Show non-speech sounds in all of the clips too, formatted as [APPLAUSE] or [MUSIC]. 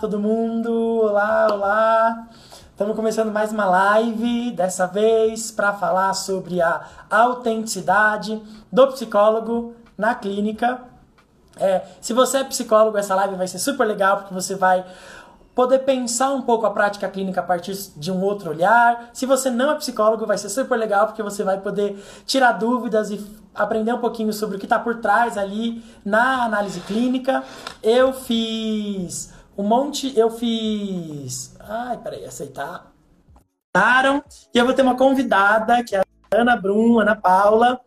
todo mundo! Olá, olá! Estamos começando mais uma live, dessa vez para falar sobre a autenticidade do psicólogo na clínica. É, se você é psicólogo, essa live vai ser super legal porque você vai poder pensar um pouco a prática clínica a partir de um outro olhar. Se você não é psicólogo, vai ser super legal porque você vai poder tirar dúvidas e aprender um pouquinho sobre o que está por trás ali na análise clínica. Eu fiz um monte, eu fiz. Ai, peraí, aceitar. E eu vou ter uma convidada, que é a Ana Brum, Ana Paula,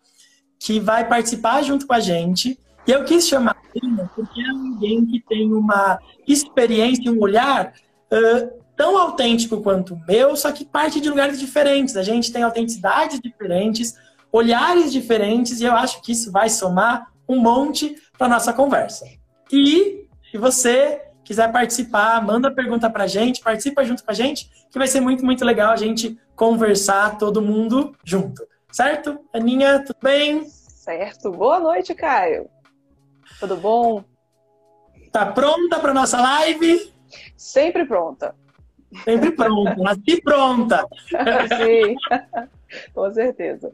que vai participar junto com a gente. E eu quis chamar ela porque é alguém que tem uma experiência, um olhar uh, tão autêntico quanto o meu, só que parte de lugares diferentes. A gente tem autenticidades diferentes, olhares diferentes, e eu acho que isso vai somar um monte para nossa conversa. E se você quiser participar, manda pergunta para a gente, participa junto com a gente, que vai ser muito, muito legal a gente conversar todo mundo junto. Certo? Aninha, tudo bem? Certo. Boa noite, Caio. Tudo bom? Tá pronta para nossa live? Sempre pronta. Sempre pronta, nasci pronta. [LAUGHS] Sim, com certeza.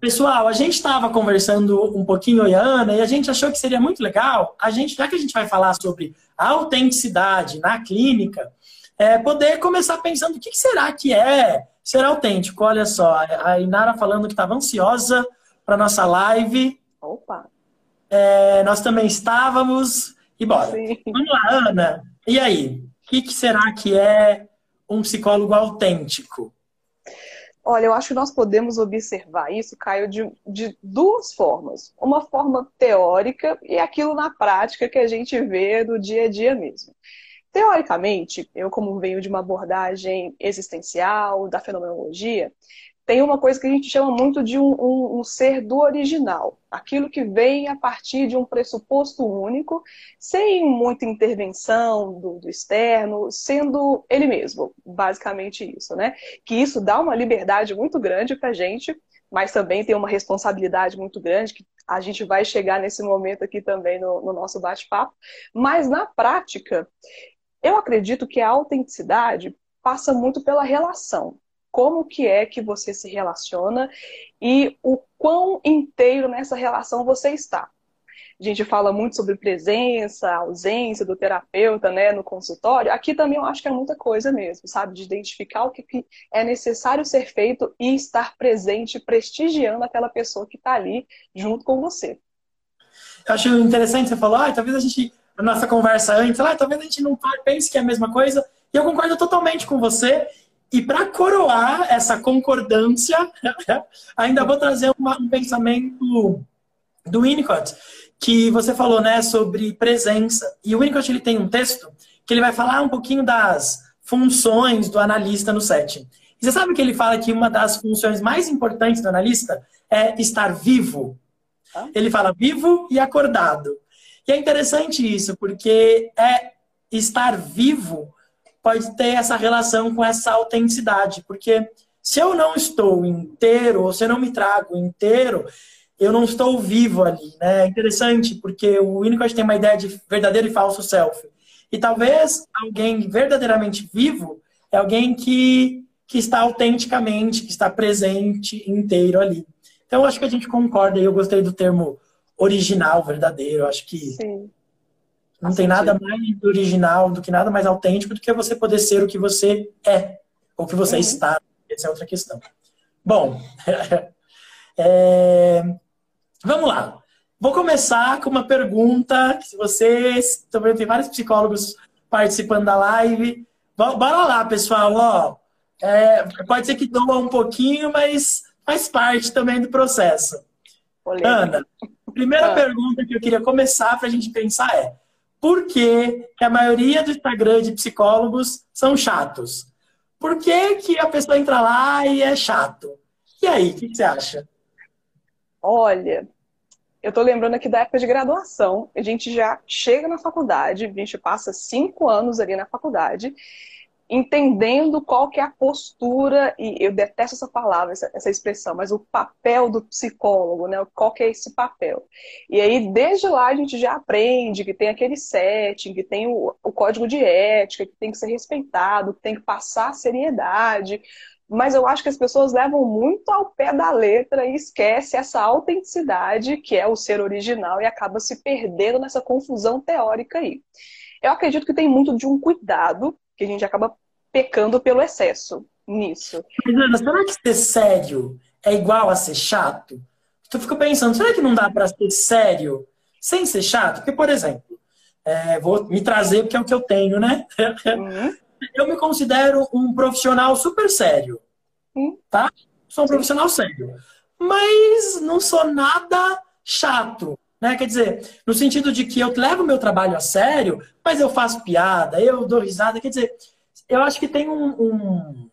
Pessoal, a gente estava conversando um pouquinho, eu e a Ana, e a gente achou que seria muito legal, a gente, já que a gente vai falar sobre autenticidade na clínica, é, poder começar pensando o que será que é ser autêntico. Olha só, a Inara falando que estava ansiosa para nossa live. Opa! É, nós também estávamos. E bora. Sim. Vamos lá, Ana. E aí? O que, que será que é um psicólogo autêntico? Olha, eu acho que nós podemos observar isso, Caio, de, de, duas formas. Uma forma teórica e aquilo na prática que a gente vê no dia a dia mesmo. Teoricamente, eu, como venho de uma abordagem existencial, da fenomenologia, tem uma coisa que a gente chama muito de um, um, um, ser do original, aquilo que vem a partir de um pressuposto único, sem muita intervenção do, do, externo, sendo ele mesmo, basicamente isso, né? Que isso dá uma liberdade muito grande para a gente, mas também tem uma responsabilidade muito grande, que a gente vai chegar nesse momento aqui também no, no nosso bate-papo. Mas na prática, eu acredito que a autenticidade passa muito pela relação como que é que você se relaciona e o quão inteiro nessa relação você está. A gente fala muito sobre presença, ausência do terapeuta, né, no consultório. Aqui também eu acho que é muita coisa mesmo, sabe? De identificar o que é necessário ser feito e estar presente, prestigiando aquela pessoa que está ali junto com você. Eu acho interessante você falar, ah, talvez a gente, na nossa conversa antes, ah, talvez a gente não pense que é a mesma coisa. E eu concordo totalmente com você. E para coroar essa concordância, [LAUGHS] ainda vou trazer uma, um pensamento do Winnicott, que você falou né, sobre presença. E o Winnicott ele tem um texto que ele vai falar um pouquinho das funções do analista no setting. E você sabe que ele fala que uma das funções mais importantes do analista é estar vivo. Ele fala vivo e acordado. E é interessante isso, porque é estar vivo pode ter essa relação com essa autenticidade, porque se eu não estou inteiro, ou se eu não me trago inteiro, eu não estou vivo ali, né? É interessante, porque o Winnicott tem uma ideia de verdadeiro e falso self. E talvez alguém verdadeiramente vivo é alguém que, que está autenticamente, que está presente inteiro ali. Então, acho que a gente concorda, e eu gostei do termo original, verdadeiro. Acho que Sim. Não tem nada mais original do que nada mais autêntico do que você poder ser o que você é, ou que você uhum. está. Essa é outra questão. Bom, [LAUGHS] é... vamos lá. Vou começar com uma pergunta. Se vocês também tem vários psicólogos participando da live, bora lá, pessoal. Ó, é... pode ser que doa um pouquinho, mas faz parte também do processo. Ana, a primeira ah. pergunta que eu queria começar para a gente pensar é: por que, que a maioria do Instagram de psicólogos são chatos? Por que, que a pessoa entra lá e é chato? E aí, o que, que você acha? Olha, eu tô lembrando aqui da época de graduação. A gente já chega na faculdade, a gente passa cinco anos ali na faculdade. Entendendo qual que é a postura, e eu detesto essa palavra, essa, essa, expressão, mas o papel do psicólogo, né? Qual que é esse papel? E aí, desde lá, a gente já aprende que tem aquele setting, que tem o, o código de ética, que tem que ser respeitado, que tem que passar seriedade. Mas eu acho que as pessoas levam muito ao pé da letra e esquece essa autenticidade que é o ser original e acaba se perdendo nessa confusão teórica aí. Eu acredito que tem muito de um cuidado que a gente acaba pecando pelo excesso nisso. Mas, Ana, será que ser sério é igual a ser chato? Tu fica pensando, será que não dá para ser sério sem ser chato? Porque, por exemplo, é, vou me trazer porque é o que eu tenho, né? Uhum. [LAUGHS] eu me considero um profissional super sério, uhum. tá? Sou um profissional sério. Mas não sou nada chato. Né? Quer dizer, no sentido de que eu levo o meu trabalho a sério, mas eu faço piada, eu dou risada. Quer dizer, eu acho que tem um, um,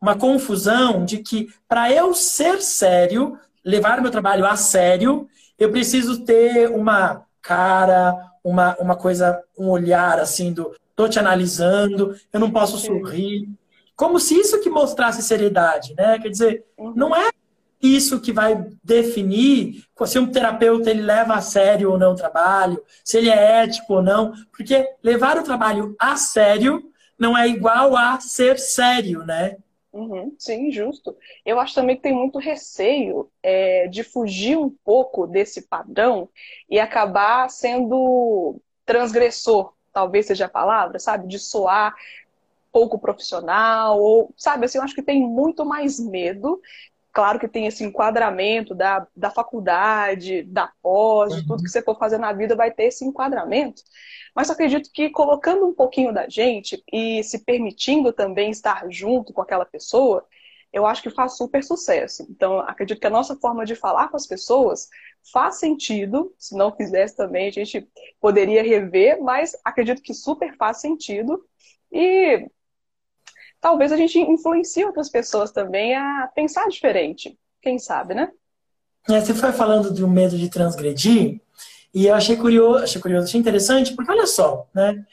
uma confusão de que para eu ser sério, levar o meu trabalho a sério, eu preciso ter uma cara, uma, uma coisa, um olhar assim do tô te analisando, eu não posso sorrir. Como se isso que mostrasse seriedade, né? Quer dizer, uhum. não é isso que vai definir se um terapeuta ele leva a sério ou não o trabalho, se ele é ético ou não, porque levar o trabalho a sério não é igual a ser sério, né? Uhum, sim, justo. Eu acho também que tem muito receio é, de fugir um pouco desse padrão e acabar sendo transgressor, talvez seja a palavra, sabe? De soar pouco profissional, ou, sabe, assim, eu acho que tem muito mais medo Claro que tem esse enquadramento da, da faculdade, da pós, de tudo que você for fazer na vida vai ter esse enquadramento. Mas acredito que colocando um pouquinho da gente e se permitindo também estar junto com aquela pessoa, eu acho que faz super sucesso. Então, acredito que a nossa forma de falar com as pessoas faz sentido. Se não fizesse também, a gente poderia rever, mas acredito que super faz sentido. E talvez a gente influencie outras pessoas também a pensar diferente. Quem sabe, né? É, você foi falando do medo de transgredir, e eu achei curioso, achei curioso, achei interessante, porque olha só, né?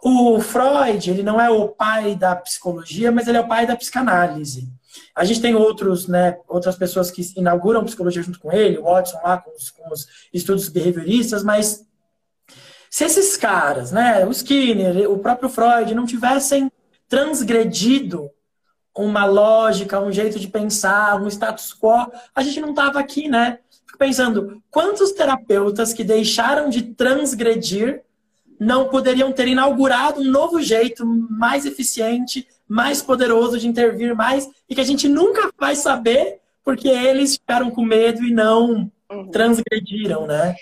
O Freud, ele não é o pai da psicologia, mas ele é o pai da psicanálise. A gente tem outros, né, outras pessoas que inauguram psicologia junto com ele, o Watson lá com os, com os estudos behavioristas, mas se esses caras, né, o Skinner, o próprio Freud, não tivessem transgredido uma lógica, um jeito de pensar, um status quo, a gente não estava aqui, né? Fico pensando, quantos terapeutas que deixaram de transgredir não poderiam ter inaugurado um novo jeito mais eficiente, mais poderoso de intervir mais e que a gente nunca vai saber porque eles ficaram com medo e não uhum. transgrediram, né?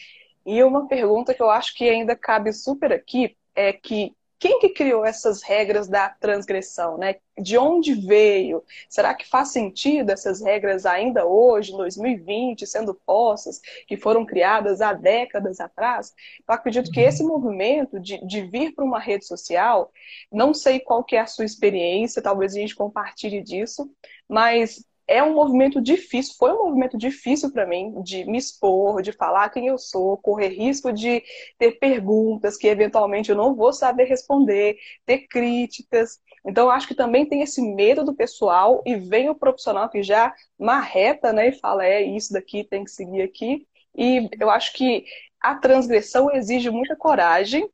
E uma pergunta que eu acho que ainda cabe super aqui é que quem que criou essas regras da transgressão, né? De onde veio? Será que faz sentido essas regras ainda hoje, em 2020, sendo postas, que foram criadas há décadas atrás? Eu acredito que esse movimento de, de vir para uma rede social, não sei qual que é a sua experiência, talvez a gente compartilhe disso, mas é um movimento difícil, foi um movimento difícil para mim de me expor, de falar quem eu sou, correr risco de ter perguntas que eventualmente eu não vou saber responder, ter críticas. Então, acho que também tem esse medo do pessoal e vem o profissional que já marreta, né, e fala: é isso daqui, tem que seguir aqui. E eu acho que a transgressão exige muita coragem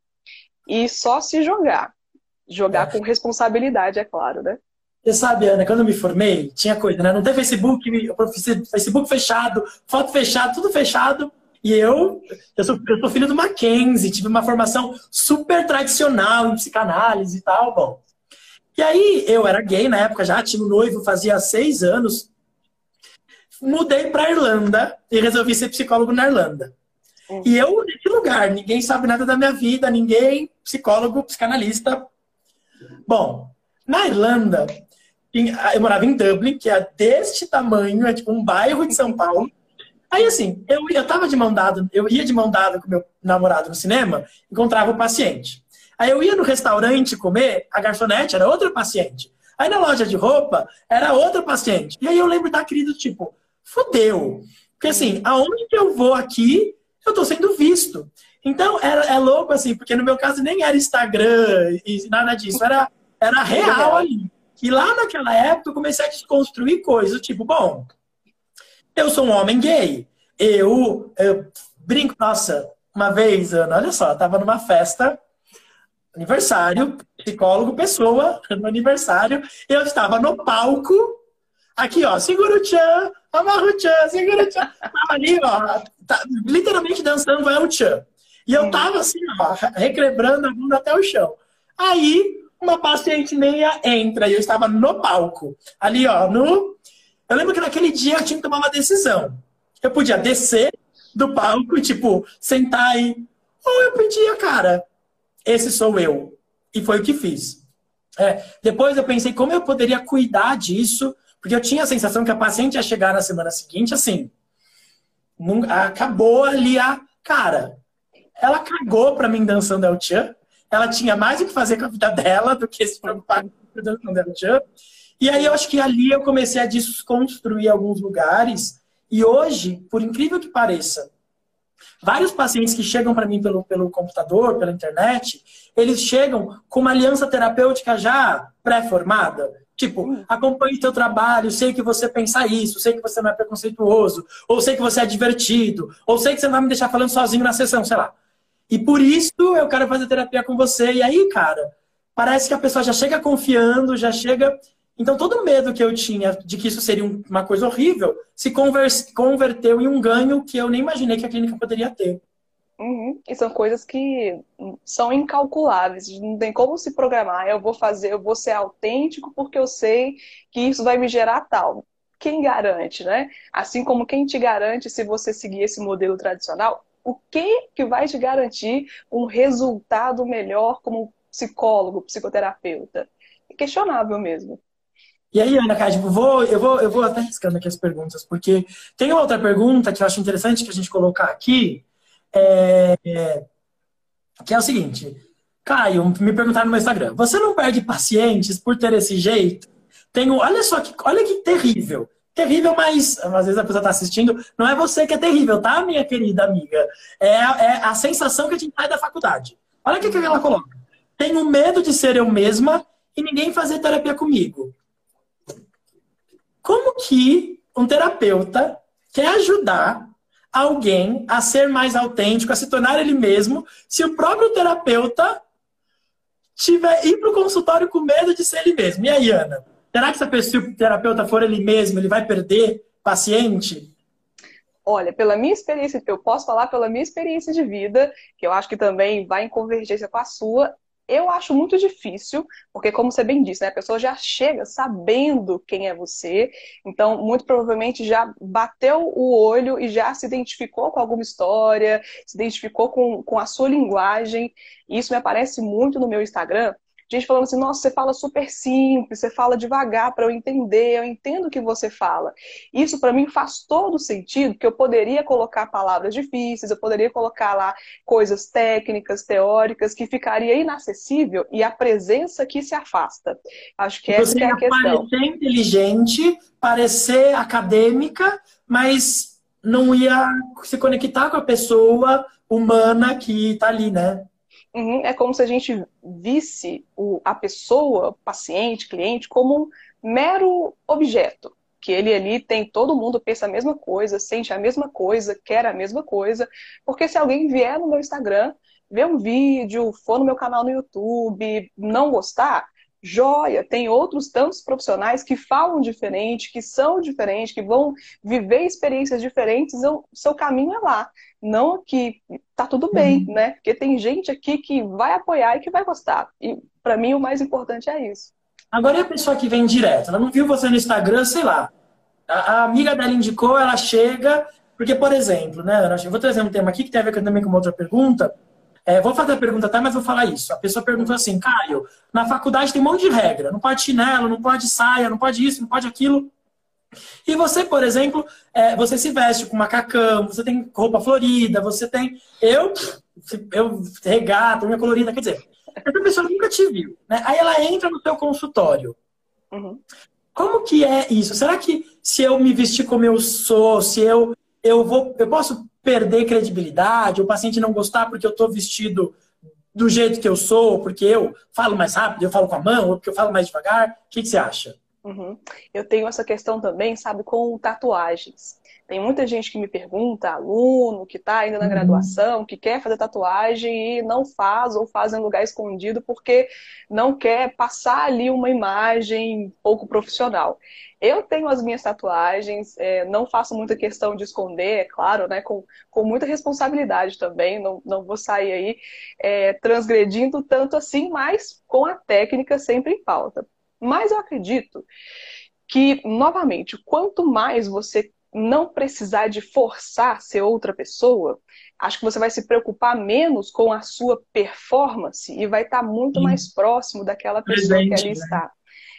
e só se jogar. Jogar é. com responsabilidade, é claro, né? Você sabe, Ana, quando eu me formei, tinha coisa, né? Não tem Facebook, Facebook fechado, foto fechada, tudo fechado. E eu, eu sou, eu sou filho do Mackenzie, tive uma formação super tradicional em psicanálise e tal, bom. E aí, eu era gay na época já, tinha um noivo, fazia seis anos. Mudei para Irlanda e resolvi ser psicólogo na Irlanda. Uhum. E eu, que lugar? Ninguém sabe nada da minha vida, ninguém, psicólogo, psicanalista. Bom, na Irlanda, eu morava em Dublin, que é deste tamanho, é tipo um bairro de São Paulo. Aí, assim, eu, eu tava de mão dada, eu ia de mão dada com meu namorado no cinema, encontrava o paciente. Aí eu ia no restaurante comer, a garçonete era outra paciente. Aí na loja de roupa, era outra paciente. E aí eu lembro da querida, tipo, fodeu. Porque assim, aonde que eu vou aqui, eu tô sendo visto. Então, era, é louco, assim, porque no meu caso nem era Instagram e nada disso. Era Era real ali. E lá naquela época eu comecei a desconstruir coisas, tipo, bom, eu sou um homem gay. Eu, eu brinco, nossa, uma vez, Ana, olha só, eu tava numa festa, aniversário, psicólogo, pessoa, no aniversário, eu estava no palco, aqui, ó, segura o tchan, amarra o tchan, segura o tchan. Tava ali, ó, tá, literalmente dançando é o tchan. E eu tava assim, ó, requebrando a bunda até o chão. Aí, uma paciente meia entra e eu estava no palco. Ali, ó, no. Eu lembro que naquele dia eu tinha que tomar uma decisão. Eu podia descer do palco tipo, sentar aí. Ou eu pedia, cara, esse sou eu. E foi o que fiz. É, depois eu pensei como eu poderia cuidar disso, porque eu tinha a sensação que a paciente ia chegar na semana seguinte assim. Acabou ali a. Cara, ela cagou pra mim dançando El. Ela tinha mais o que fazer com a vida dela do que se preocupar com dançando El Chan. E aí eu acho que ali eu comecei a desconstruir alguns lugares. E hoje, por incrível que pareça, vários pacientes que chegam para mim pelo, pelo computador, pela internet, eles chegam com uma aliança terapêutica já pré-formada. Tipo, acompanhe teu trabalho, sei que você pensa isso, sei que você não é preconceituoso, ou sei que você é divertido, ou sei que você não vai me deixar falando sozinho na sessão, sei lá. E por isso eu quero fazer terapia com você. E aí, cara, parece que a pessoa já chega confiando, já chega. Então, todo o medo que eu tinha de que isso seria uma coisa horrível se converteu em um ganho que eu nem imaginei que a clínica poderia ter. Uhum. E são coisas que são incalculáveis, não tem como se programar. Eu vou fazer, eu vou ser autêntico porque eu sei que isso vai me gerar tal. Quem garante, né? Assim como quem te garante se você seguir esse modelo tradicional, o que que vai te garantir um resultado melhor como psicólogo, psicoterapeuta? É questionável mesmo. E aí, Ana Cássio, tipo, vou, eu, vou, eu vou até riscando aqui as perguntas, porque tem uma outra pergunta que eu acho interessante que a gente colocar aqui, é, que é o seguinte. Caio, me perguntaram no meu Instagram, você não perde pacientes por ter esse jeito? Tenho, olha só que, olha que terrível. Terrível, mas às vezes a pessoa está assistindo, não é você que é terrível, tá, minha querida amiga? É, é a sensação que a gente sai da faculdade. Olha o que, que ela coloca. Tenho medo de ser eu mesma e ninguém fazer terapia comigo. Como que um terapeuta quer ajudar alguém a ser mais autêntico, a se tornar ele mesmo, se o próprio terapeuta tiver ir para o consultório com medo de ser ele mesmo. E aí, Ana? Será que se, o terapeuta for ele mesmo, ele vai perder paciente? Olha, pela minha experiência, eu posso falar pela minha experiência de vida, que eu acho que também vai em convergência com a sua, eu acho muito difícil, porque, como você bem disse, né, a pessoa já chega sabendo quem é você, então, muito provavelmente já bateu o olho e já se identificou com alguma história, se identificou com, com a sua linguagem. Isso me aparece muito no meu Instagram, gente falando assim, nossa, você fala super simples, você fala devagar para eu entender, eu entendo o que você fala. Isso para mim faz todo sentido, que eu poderia colocar palavras difíceis, eu poderia colocar lá coisas técnicas, teóricas, que ficaria inacessível e a presença que se afasta. Acho que essa é a questão. Parecer inteligente, parecer acadêmica, mas não ia se conectar com a pessoa humana que está ali, né? Uhum. É como se a gente visse o, a pessoa, paciente, cliente, como um mero objeto. Que ele ali tem, todo mundo pensa a mesma coisa, sente a mesma coisa, quer a mesma coisa. Porque se alguém vier no meu Instagram, ver um vídeo, for no meu canal no YouTube, não gostar, joia, tem outros tantos profissionais que falam diferente, que são diferentes, que vão viver experiências diferentes, o seu caminho é lá. Não aqui, tá tudo bem, uhum. né? Porque tem gente aqui que vai apoiar e que vai gostar. E para mim o mais importante é isso. Agora e a pessoa que vem direto? Ela não viu você no Instagram, sei lá. A, a amiga dela indicou, ela chega. Porque, por exemplo, né, eu vou trazer um tema aqui que tem a ver também com uma outra pergunta, é, vou fazer a pergunta até, mas vou falar isso. A pessoa perguntou assim, Caio, na faculdade tem um monte de regra. Não pode chinelo, não pode saia, não pode isso, não pode aquilo. E você, por exemplo, é, você se veste com macacão, você tem roupa florida, você tem. Eu, eu regata, unha colorida, quer dizer, essa pessoa nunca te viu. Né? Aí ela entra no seu consultório. Uhum. Como que é isso? Será que se eu me vestir como eu sou, se eu eu vou, eu posso perder credibilidade, o paciente não gostar porque eu estou vestido do jeito que eu sou, porque eu falo mais rápido, eu falo com a mão, ou porque eu falo mais devagar? O que, que você acha? Uhum. Eu tenho essa questão também, sabe, com tatuagens. Tem muita gente que me pergunta, aluno que está ainda na uhum. graduação, que quer fazer tatuagem e não faz ou faz em lugar escondido porque não quer passar ali uma imagem pouco profissional. Eu tenho as minhas tatuagens, é, não faço muita questão de esconder, é claro, né? Com, com muita responsabilidade também, não, não vou sair aí é, transgredindo tanto assim, mas com a técnica sempre em pauta. Mas eu acredito que, novamente, quanto mais você não precisar de forçar ser outra pessoa, acho que você vai se preocupar menos com a sua performance e vai estar muito Sim. mais próximo daquela pessoa Presente, que ali né? está.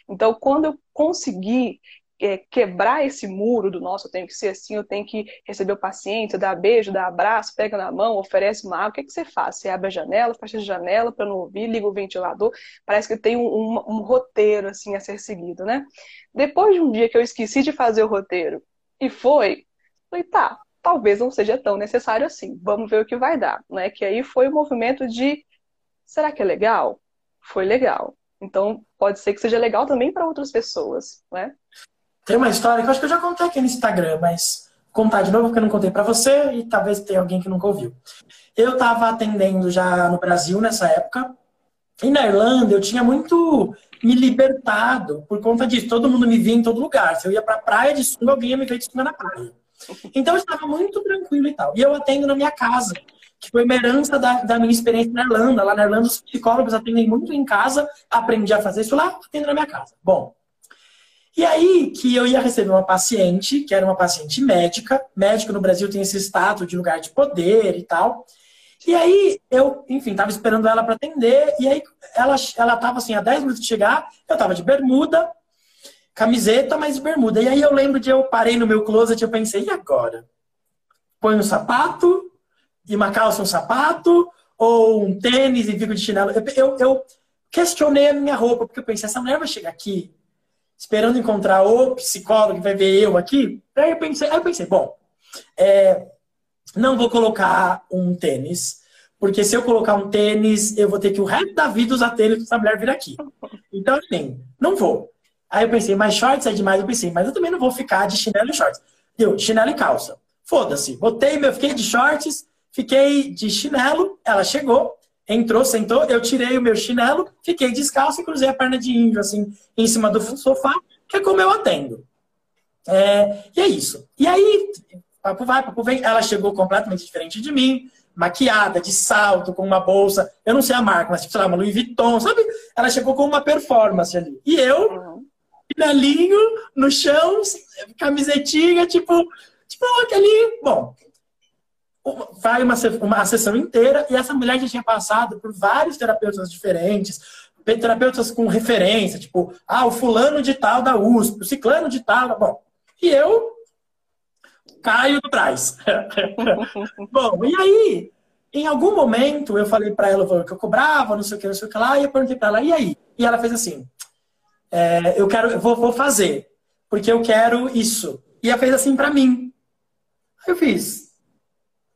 Então, quando eu conseguir é, quebrar esse muro do nosso, eu tenho que ser assim, eu tenho que receber o paciente, dar beijo, dar abraço, pega na mão, oferece uma água, o que, é que você faz? Você abre a janela, fecha a janela para não ouvir, liga o ventilador, parece que tem um, um, um, roteiro assim a ser seguido, né? Depois de um dia que eu esqueci de fazer o roteiro e foi, falei, tá, talvez não seja tão necessário assim, vamos ver o que vai dar, né? Que aí foi o movimento de, será que é legal? Foi legal. Então, pode ser que seja legal também para outras pessoas, né? Tem uma história que eu acho que eu já contei aqui no Instagram, mas contar de novo porque eu não contei para você e talvez tenha alguém que nunca ouviu. Eu estava atendendo já no Brasil nessa época e na Irlanda eu tinha muito me libertado por conta disso. Todo mundo me via em todo lugar. Se eu ia para a praia de sunga, alguém ia me ver de sunga na praia. Então eu estava muito tranquilo e tal. E eu atendo na minha casa, que foi uma herança da, da minha experiência na Irlanda. Lá na Irlanda os psicólogos atendem muito em casa. Aprendi a fazer isso lá, atendo na minha casa. Bom, e aí que eu ia receber uma paciente, que era uma paciente médica. Médico no Brasil tem esse status de lugar de poder e tal. E aí eu, enfim, tava esperando ela para atender. E aí ela, ela tava assim, a 10 minutos de chegar, eu tava de bermuda, camiseta, mas bermuda. E aí eu lembro de eu parei no meu closet e eu pensei, e agora? Põe um sapato, e uma calça um sapato, ou um tênis e fico de chinelo. Eu, eu, eu questionei a minha roupa, porque eu pensei, essa mulher vai chegar aqui esperando encontrar o psicólogo que vai ver eu aqui. Aí eu pensei, aí eu pensei bom, é, não vou colocar um tênis, porque se eu colocar um tênis, eu vou ter que o resto da vida usar tênis para essa mulher vir aqui. Então, assim, não vou. Aí eu pensei, mas shorts é demais. Eu pensei, mas eu também não vou ficar de chinelo e shorts. Deu, chinelo e calça. Foda-se. Botei meu, fiquei de shorts, fiquei de chinelo, ela chegou, entrou, sentou, eu tirei o meu chinelo, fiquei descalço e cruzei a perna de índio, assim, em cima do sofá, que é como eu atendo. É, e é isso. E aí, papo vai, papo vem, ela chegou completamente diferente de mim, maquiada, de salto, com uma bolsa, eu não sei a marca, mas tipo, sei lá, uma Louis Vuitton, sabe? Ela chegou com uma performance ali. E eu, chinelinho, no chão, camisetinha, tipo, tipo aquele, bom, vai uma, uma sessão inteira e essa mulher já tinha passado por vários terapeutas diferentes, terapeutas com referência, tipo, ah, o fulano de tal da USP, o ciclano de tal, bom. E eu caio trás. [LAUGHS] bom, e aí, em algum momento, eu falei para ela que eu cobrava, não sei o que, não sei o que lá, e eu perguntei para ela, e aí? E ela fez assim, é, eu quero, eu vou, vou fazer, porque eu quero isso. E ela fez assim para mim. Aí eu fiz,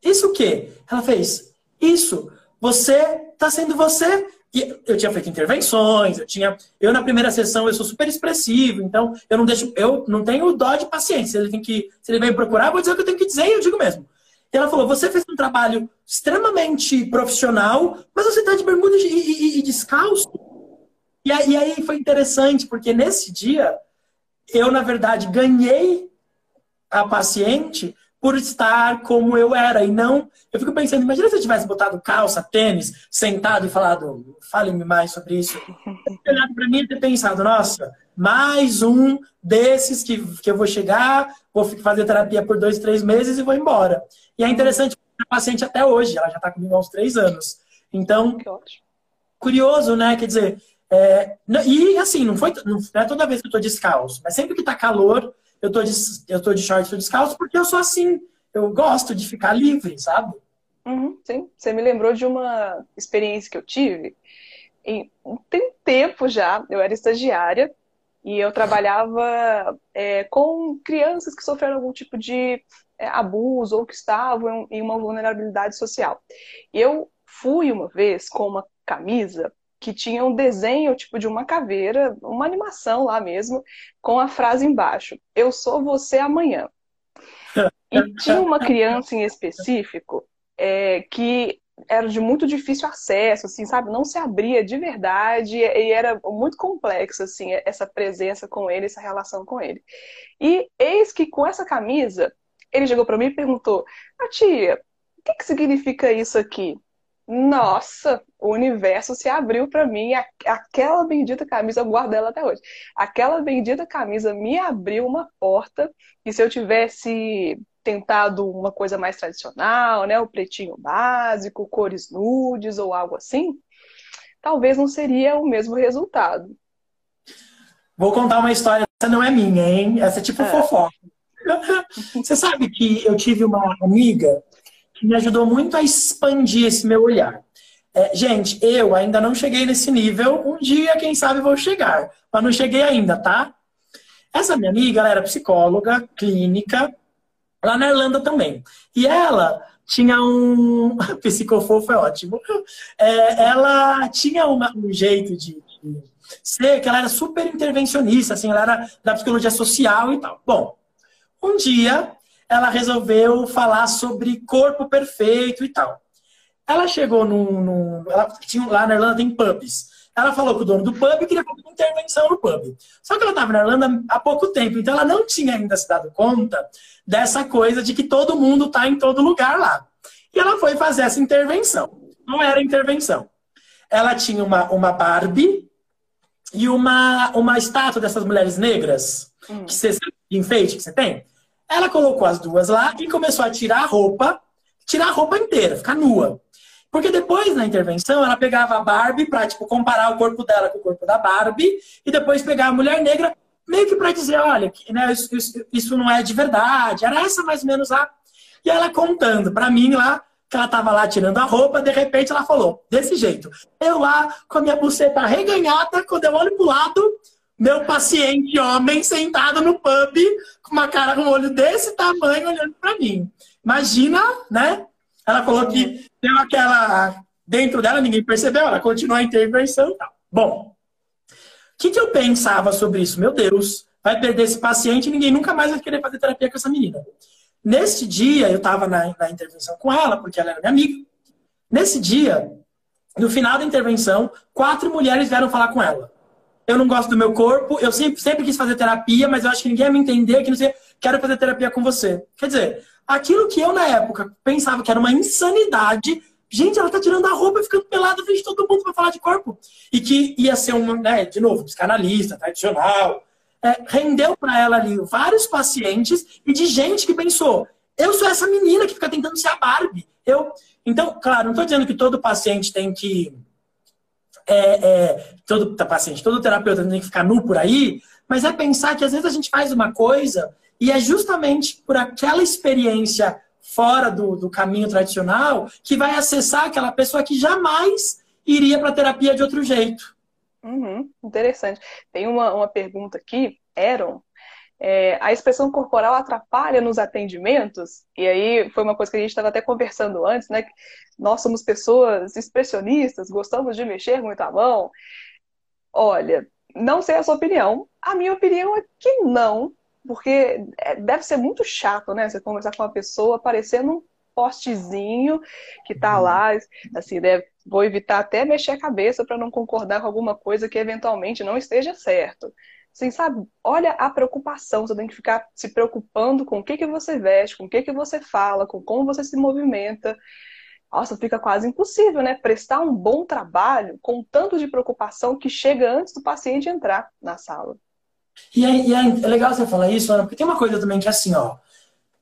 isso o quê? Ela fez, isso, você está sendo você. E eu tinha feito intervenções, eu tinha. Eu na primeira sessão eu sou super expressivo, então eu não deixo. Eu não tenho dó de paciência. Ele tem que. Se ele vem procurar, eu vou dizer o que eu tenho que dizer e eu digo mesmo. E ela falou: você fez um trabalho extremamente profissional, mas você está de bermuda e, e, e descalço. E e aí foi interessante, porque nesse dia eu, na verdade, ganhei a paciente por estar como eu era. E não. Eu fico pensando, imagina se eu tivesse botado calça, tênis, sentado e falado, fale-me mais sobre isso. [LAUGHS] Olhado para mim e ter pensado, nossa, mais um desses que, que eu vou chegar, vou fazer terapia por dois, três meses e vou embora. E é interessante, a paciente até hoje, ela já está comigo há uns três anos. Então, curioso, né? Quer dizer, é, e assim, não foi não é toda vez que eu estou descalço, mas sempre que está calor, eu tô de, eu tô de short, descalço, porque eu sou assim. Eu gosto de ficar livre, sabe? Uhum, sim. Você me lembrou de uma experiência que eu tive. Em, tem tempo já, eu era estagiária e eu trabalhava é, com crianças que sofreram algum tipo de é, abuso ou que estavam em uma vulnerabilidade social. E eu fui uma vez com uma camisa que tinha um desenho tipo de uma caveira, uma animação lá mesmo, com a frase embaixo: Eu sou você amanhã. [LAUGHS] E tinha uma criança em específico é, que era de muito difícil acesso, assim, sabe? Não se abria de verdade e era muito complexo, assim, essa presença com ele, essa relação com ele. E eis que com essa camisa, ele chegou para mim e perguntou: ah, tia, o que, que significa isso aqui? Nossa, o universo se abriu para mim. Aquela bendita camisa, eu guardo ela até hoje. Aquela bendita camisa me abriu uma porta. E se eu tivesse tentado uma coisa mais tradicional, né, o pretinho básico, cores nudes ou algo assim, talvez não seria o mesmo resultado. Vou contar uma história, essa não é minha, hein? Essa é tipo é. fofoca. [LAUGHS] Você sabe que eu tive uma amiga que me ajudou muito a expandir esse meu olhar. É, gente, eu ainda não cheguei nesse nível. Um dia, quem sabe, vou chegar. Mas não cheguei ainda, tá? Essa minha amiga, ela era psicóloga, clínica, lá na Irlanda também. E ela tinha um. [LAUGHS] Psicofofo é ótimo. É, ela tinha uma, um jeito de, de ser que ela era super intervencionista, assim, ela era da psicologia social e tal. Bom, um dia ela resolveu falar sobre corpo perfeito e tal. Ela chegou num. num ela tinha, lá na Irlanda tem pubs. Ela falou com o dono do pub e queria fazer uma intervenção no pub. Só que ela estava na Irlanda há pouco tempo, então ela não tinha ainda se dado conta dessa coisa de que todo mundo está em todo lugar lá. E ela foi fazer essa intervenção. Não era intervenção. Ela tinha uma, uma Barbie e uma, uma estátua dessas mulheres negras, hum. que você, de enfeite que você tem. Ela colocou as duas lá e começou a tirar a roupa, tirar a roupa inteira, ficar nua. Porque depois, na intervenção, ela pegava a Barbie para tipo, comparar o corpo dela com o corpo da Barbie, e depois pegava a mulher negra, meio que para dizer, olha, né, isso, isso, isso, não é de verdade. Era essa mais ou menos a. E ela contando para mim lá, que ela tava lá tirando a roupa, de repente ela falou, desse jeito. Eu lá, com a minha buceta reganhada, quando eu olho pro lado, meu paciente homem sentado no pub com uma cara com um olho desse tamanho olhando para mim. Imagina, né? Ela falou que deu aquela dentro dela, ninguém percebeu, ela continuou a intervenção e tal. Bom, o que, que eu pensava sobre isso? Meu Deus, vai perder esse paciente e ninguém nunca mais vai querer fazer terapia com essa menina. Neste dia, eu estava na, na intervenção com ela, porque ela era minha amiga. Nesse dia, no final da intervenção, quatro mulheres vieram falar com ela eu não gosto do meu corpo, eu sempre, sempre quis fazer terapia, mas eu acho que ninguém ia me entender, que não sei, quero fazer terapia com você. Quer dizer, aquilo que eu na época pensava que era uma insanidade, gente, ela tá tirando a roupa e ficando pelada frente de todo mundo para falar de corpo. E que ia ser uma, né, de novo, psicanalista, tradicional. É, rendeu para ela ali vários pacientes e de gente que pensou, eu sou essa menina que fica tentando ser a Barbie. Eu, então, claro, não estou dizendo que todo paciente tem que é, é, todo paciente, todo terapeuta tem que ficar nu por aí, mas é pensar que às vezes a gente faz uma coisa e é justamente por aquela experiência fora do, do caminho tradicional que vai acessar aquela pessoa que jamais iria para terapia de outro jeito. Uhum, interessante. Tem uma, uma pergunta aqui, Aaron, é, a expressão corporal atrapalha nos atendimentos? E aí foi uma coisa que a gente estava até conversando antes, né? Nós somos pessoas expressionistas, gostamos de mexer muito a mão. Olha, não sei a sua opinião. A minha opinião é que não, porque é, deve ser muito chato, né? Você conversar com uma pessoa parecendo um postezinho que tá uhum. lá, assim, deve, vou evitar até mexer a cabeça para não concordar com alguma coisa que eventualmente não esteja certo. Assim, sabe? Olha a preocupação, você tem que ficar se preocupando com o que, que você veste, com o que, que você fala, com como você se movimenta. Nossa, fica quase impossível, né? Prestar um bom trabalho com tanto de preocupação que chega antes do paciente entrar na sala. E é, e é, é legal você falar isso, Ana, porque tem uma coisa também que é assim, ó.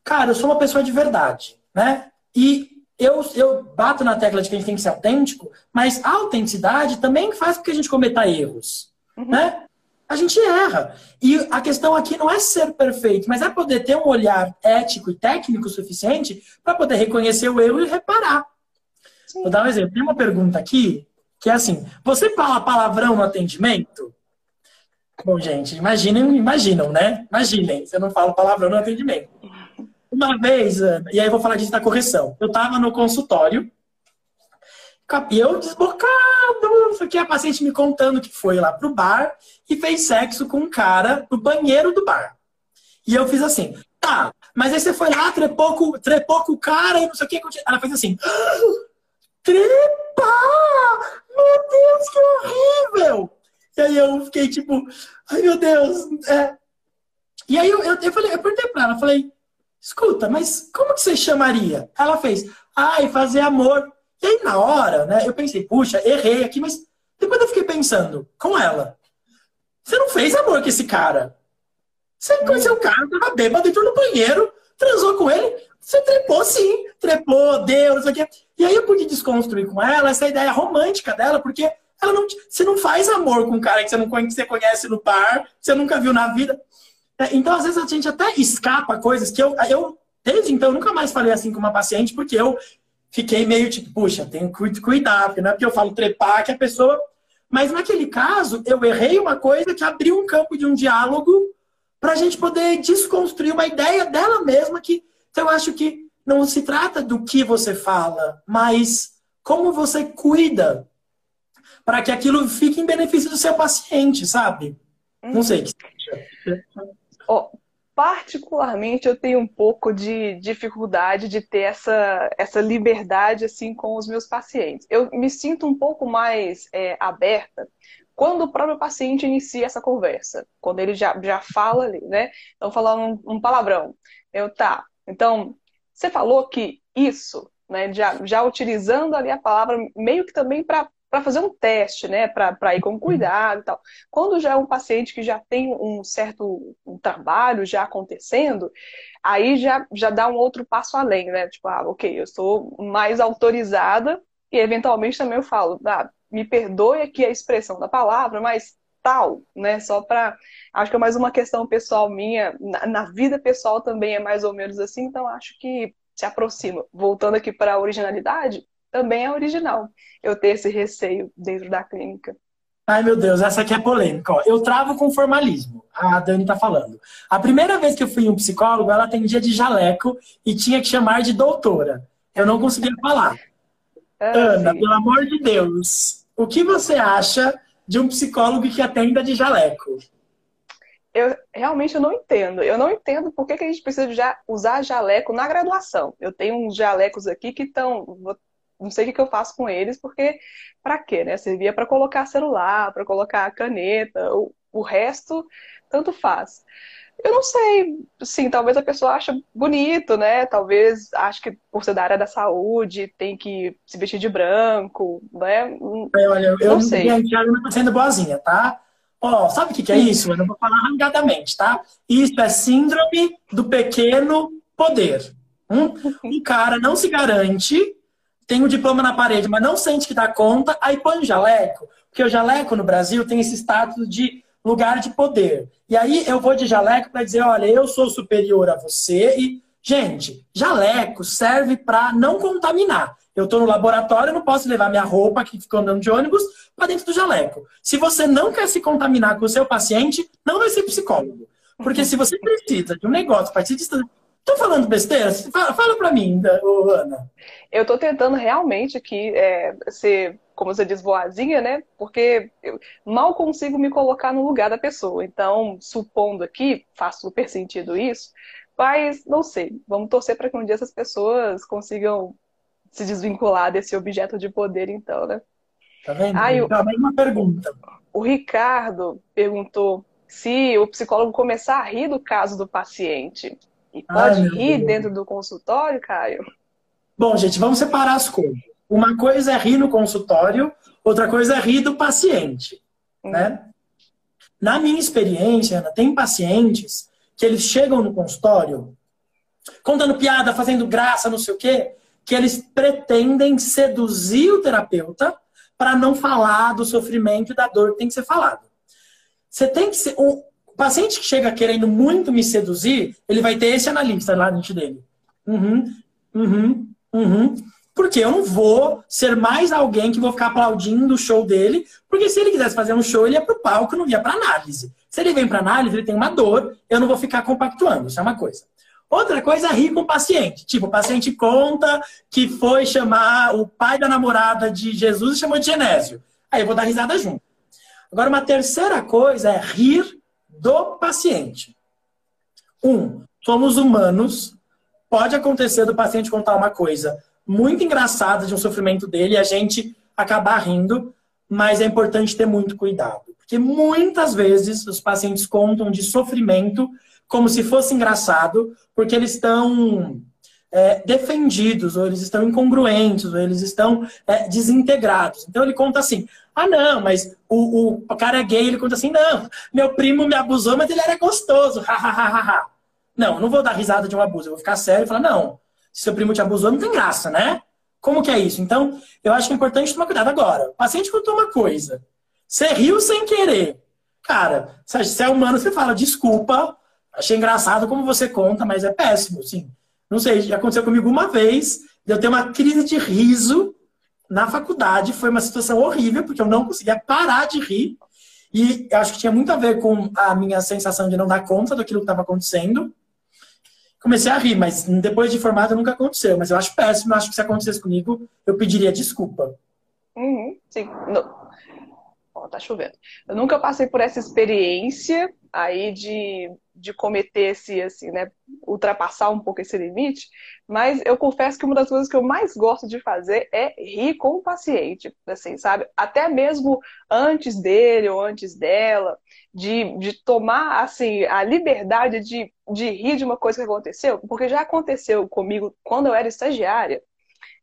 Cara, eu sou uma pessoa de verdade, né? E eu, eu bato na tecla de que a gente tem que ser autêntico, mas a autenticidade também faz com que a gente cometa erros, uhum. né? A gente erra. E a questão aqui não é ser perfeito, mas é poder ter um olhar ético e técnico suficiente para poder reconhecer o erro e reparar. Sim. Vou dar um exemplo. Tem uma pergunta aqui que é assim: você fala palavrão no atendimento? Bom, gente, imaginem, imaginam, né? Imaginem, você não fala palavrão no atendimento. Uma vez, e aí eu vou falar disso na correção. Eu estava no consultório E eu desbocado, isso aqui a paciente me contando que foi lá pro bar e fez sexo com um cara no banheiro do bar. E eu fiz assim, tá, mas aí você foi lá, trepou com, trepou com o cara e não sei o que. Ela fez assim, [GASPS] ah! Meu Deus, que horrível! E aí eu fiquei tipo, ai meu Deus. É. E aí eu, eu, eu, falei, eu perguntei pra ela, falei, escuta, mas como que você chamaria? Ela fez, ai, fazer amor. E aí, na hora, né, eu pensei, puxa, errei aqui, mas depois eu fiquei pensando com ela. Você não fez amor com esse cara. Você conheceu o cara, tava bêbado, entrou no banheiro, transou com ele, você trepou sim, trepou, deu, não sei o quê. E aí eu pude desconstruir com ela essa ideia romântica dela, porque ela não, você não faz amor com um cara que você não conhece, você conhece no bar, você nunca viu na vida. É, então, às vezes, a gente até escapa coisas que eu, eu desde então, nunca mais falei assim com uma paciente, porque eu fiquei meio tipo, puxa, tenho que cuidar, porque não é porque eu falo trepar que a pessoa. Mas naquele caso, eu errei uma coisa que abriu um campo de um diálogo para a gente poder desconstruir uma ideia dela mesma que então, eu acho que não se trata do que você fala, mas como você cuida para que aquilo fique em benefício do seu paciente, sabe? Não sei que você oh, particularmente eu tenho um pouco de dificuldade de ter essa, essa liberdade assim com os meus pacientes. Eu me sinto um pouco mais é, aberta quando o próprio paciente inicia essa conversa, quando ele já, já fala ali, né? Então, falando um, um palavrão. Eu, tá, então, você falou que isso, né, já, já utilizando ali a palavra meio que também para para fazer um teste, né, para ir com cuidado e tal. Quando já é um paciente que já tem um certo um trabalho já acontecendo, aí já, já dá um outro passo além, né? Tipo, ah, ok, eu estou mais autorizada e eventualmente também eu falo, ah, me perdoe aqui a expressão da palavra, mas tal, né? Só para. Acho que é mais uma questão pessoal minha. Na, na, vida pessoal também é mais ou menos assim, então acho que se aproxima. Voltando aqui para a originalidade, também é original eu ter esse receio dentro da clínica. Ai, meu Deus, essa aqui é polêmica. Ó, eu travo com formalismo, a Dani tá falando. A primeira vez que eu fui em um psicólogo, ela atendia de jaleco e tinha que chamar de doutora. Eu não conseguia falar. Ah, Ana, sim. pelo amor de Deus, o que você acha de um psicólogo que atenda de jaleco? Eu realmente eu não entendo. Eu não entendo por que, que a gente precisa já usar jaleco na graduação. Eu tenho uns jalecos aqui que estão não sei o que eu faço com eles, porque para quê, né? Servia para colocar celular, para colocar caneta, o, o resto tanto faz. Eu não sei, sim, talvez a pessoa ache bonito, né? Talvez ache que por ser da área da saúde tem que se vestir de branco, né? É, olha, eu não sei. Eu não tô sendo boazinha, tá? Ó, sabe o que, que é isso? Eu não vou falar arrangadamente, tá? Isso é síndrome do pequeno poder. Um, [LAUGHS] um cara não se garante tem o diploma na parede, mas não sente que dá conta, aí põe o jaleco. Porque o jaleco no Brasil tem esse status de lugar de poder. E aí eu vou de jaleco para dizer, olha, eu sou superior a você e, gente, jaleco serve para não contaminar. Eu estou no laboratório, não posso levar minha roupa que ficou andando de ônibus para dentro do jaleco. Se você não quer se contaminar com o seu paciente, não vai ser psicólogo. Porque se você precisa de um negócio para se distanciar, Tô falando besteira? Fala, fala para mim, Ana. Eu tô tentando realmente aqui é, ser, como você diz, boazinha, né? Porque eu mal consigo me colocar no lugar da pessoa. Então, supondo aqui, faz super sentido isso, mas não sei. Vamos torcer para que um dia essas pessoas consigam se desvincular desse objeto de poder, então, né? Tá vendo? Aí, então, uma pergunta. O Ricardo perguntou se o psicólogo começar a rir do caso do paciente e pode Ai, rir dentro do consultório, Caio? Bom, gente, vamos separar as coisas. Uma coisa é rir no consultório, outra coisa é rir do paciente. Hum. Né? Na minha experiência, Ana, tem pacientes que eles chegam no consultório contando piada, fazendo graça, não sei o quê, que eles pretendem seduzir o terapeuta para não falar do sofrimento e da dor que tem que ser falado. Você tem que ser. O paciente que chega querendo muito me seduzir, ele vai ter esse analista lá dentro dele. Uhum, uhum, uhum. Porque eu não vou ser mais alguém que vou ficar aplaudindo o show dele, porque se ele quisesse fazer um show, ele ia pro palco, não ia pra análise. Se ele vem pra análise, ele tem uma dor, eu não vou ficar compactuando, isso é uma coisa. Outra coisa é rir com o paciente. Tipo, o paciente conta que foi chamar o pai da namorada de Jesus e chamou de Genésio. Aí eu vou dar risada junto. Agora, uma terceira coisa é rir do paciente. Um, somos humanos. Pode acontecer do paciente contar uma coisa muito engraçada de um sofrimento dele e a gente acabar rindo, mas é importante ter muito cuidado. Porque muitas vezes os pacientes contam de sofrimento como se fosse engraçado, porque eles estão é, defendidos, ou eles estão incongruentes, ou eles estão é, desintegrados. Então ele conta assim: ah, não, mas o, o, cara gay, ele conta assim: não, meu primo me abusou, mas ele era gostoso, Não, não vou dar risada de um abuso, eu vou ficar sério e falar: não, se seu primo te abusou, não tem graça, né? Como que é isso? Então, eu acho que é importante tomar cuidado. Agora, o paciente contou uma coisa, você riu sem querer. Cara, se é humano, você fala, desculpa, Achei engraçado como você conta, mas é péssimo, sim. Não sei, já aconteceu comigo uma vez, eu ter uma crise de riso na faculdade. Foi uma situação horrível, porque eu não conseguia parar de rir. E acho que tinha muito a ver com a minha sensação de não dar conta daquilo que estava acontecendo. Comecei a rir, mas depois de formado nunca aconteceu. Mas eu acho péssimo, acho que se acontecesse comigo, eu pediria desculpa. Uhum, sim. Não. Oh, tá chovendo. Eu nunca passei por essa experiência aí de de cometer esse, assim, né, ultrapassar um pouco esse limite, mas eu confesso que uma das coisas que eu mais gosto de fazer é rir com o paciente, assim, sabe? Até mesmo antes dele ou antes dela, de, de tomar, assim, a liberdade de, de rir de uma coisa que aconteceu, porque já aconteceu comigo quando eu era estagiária,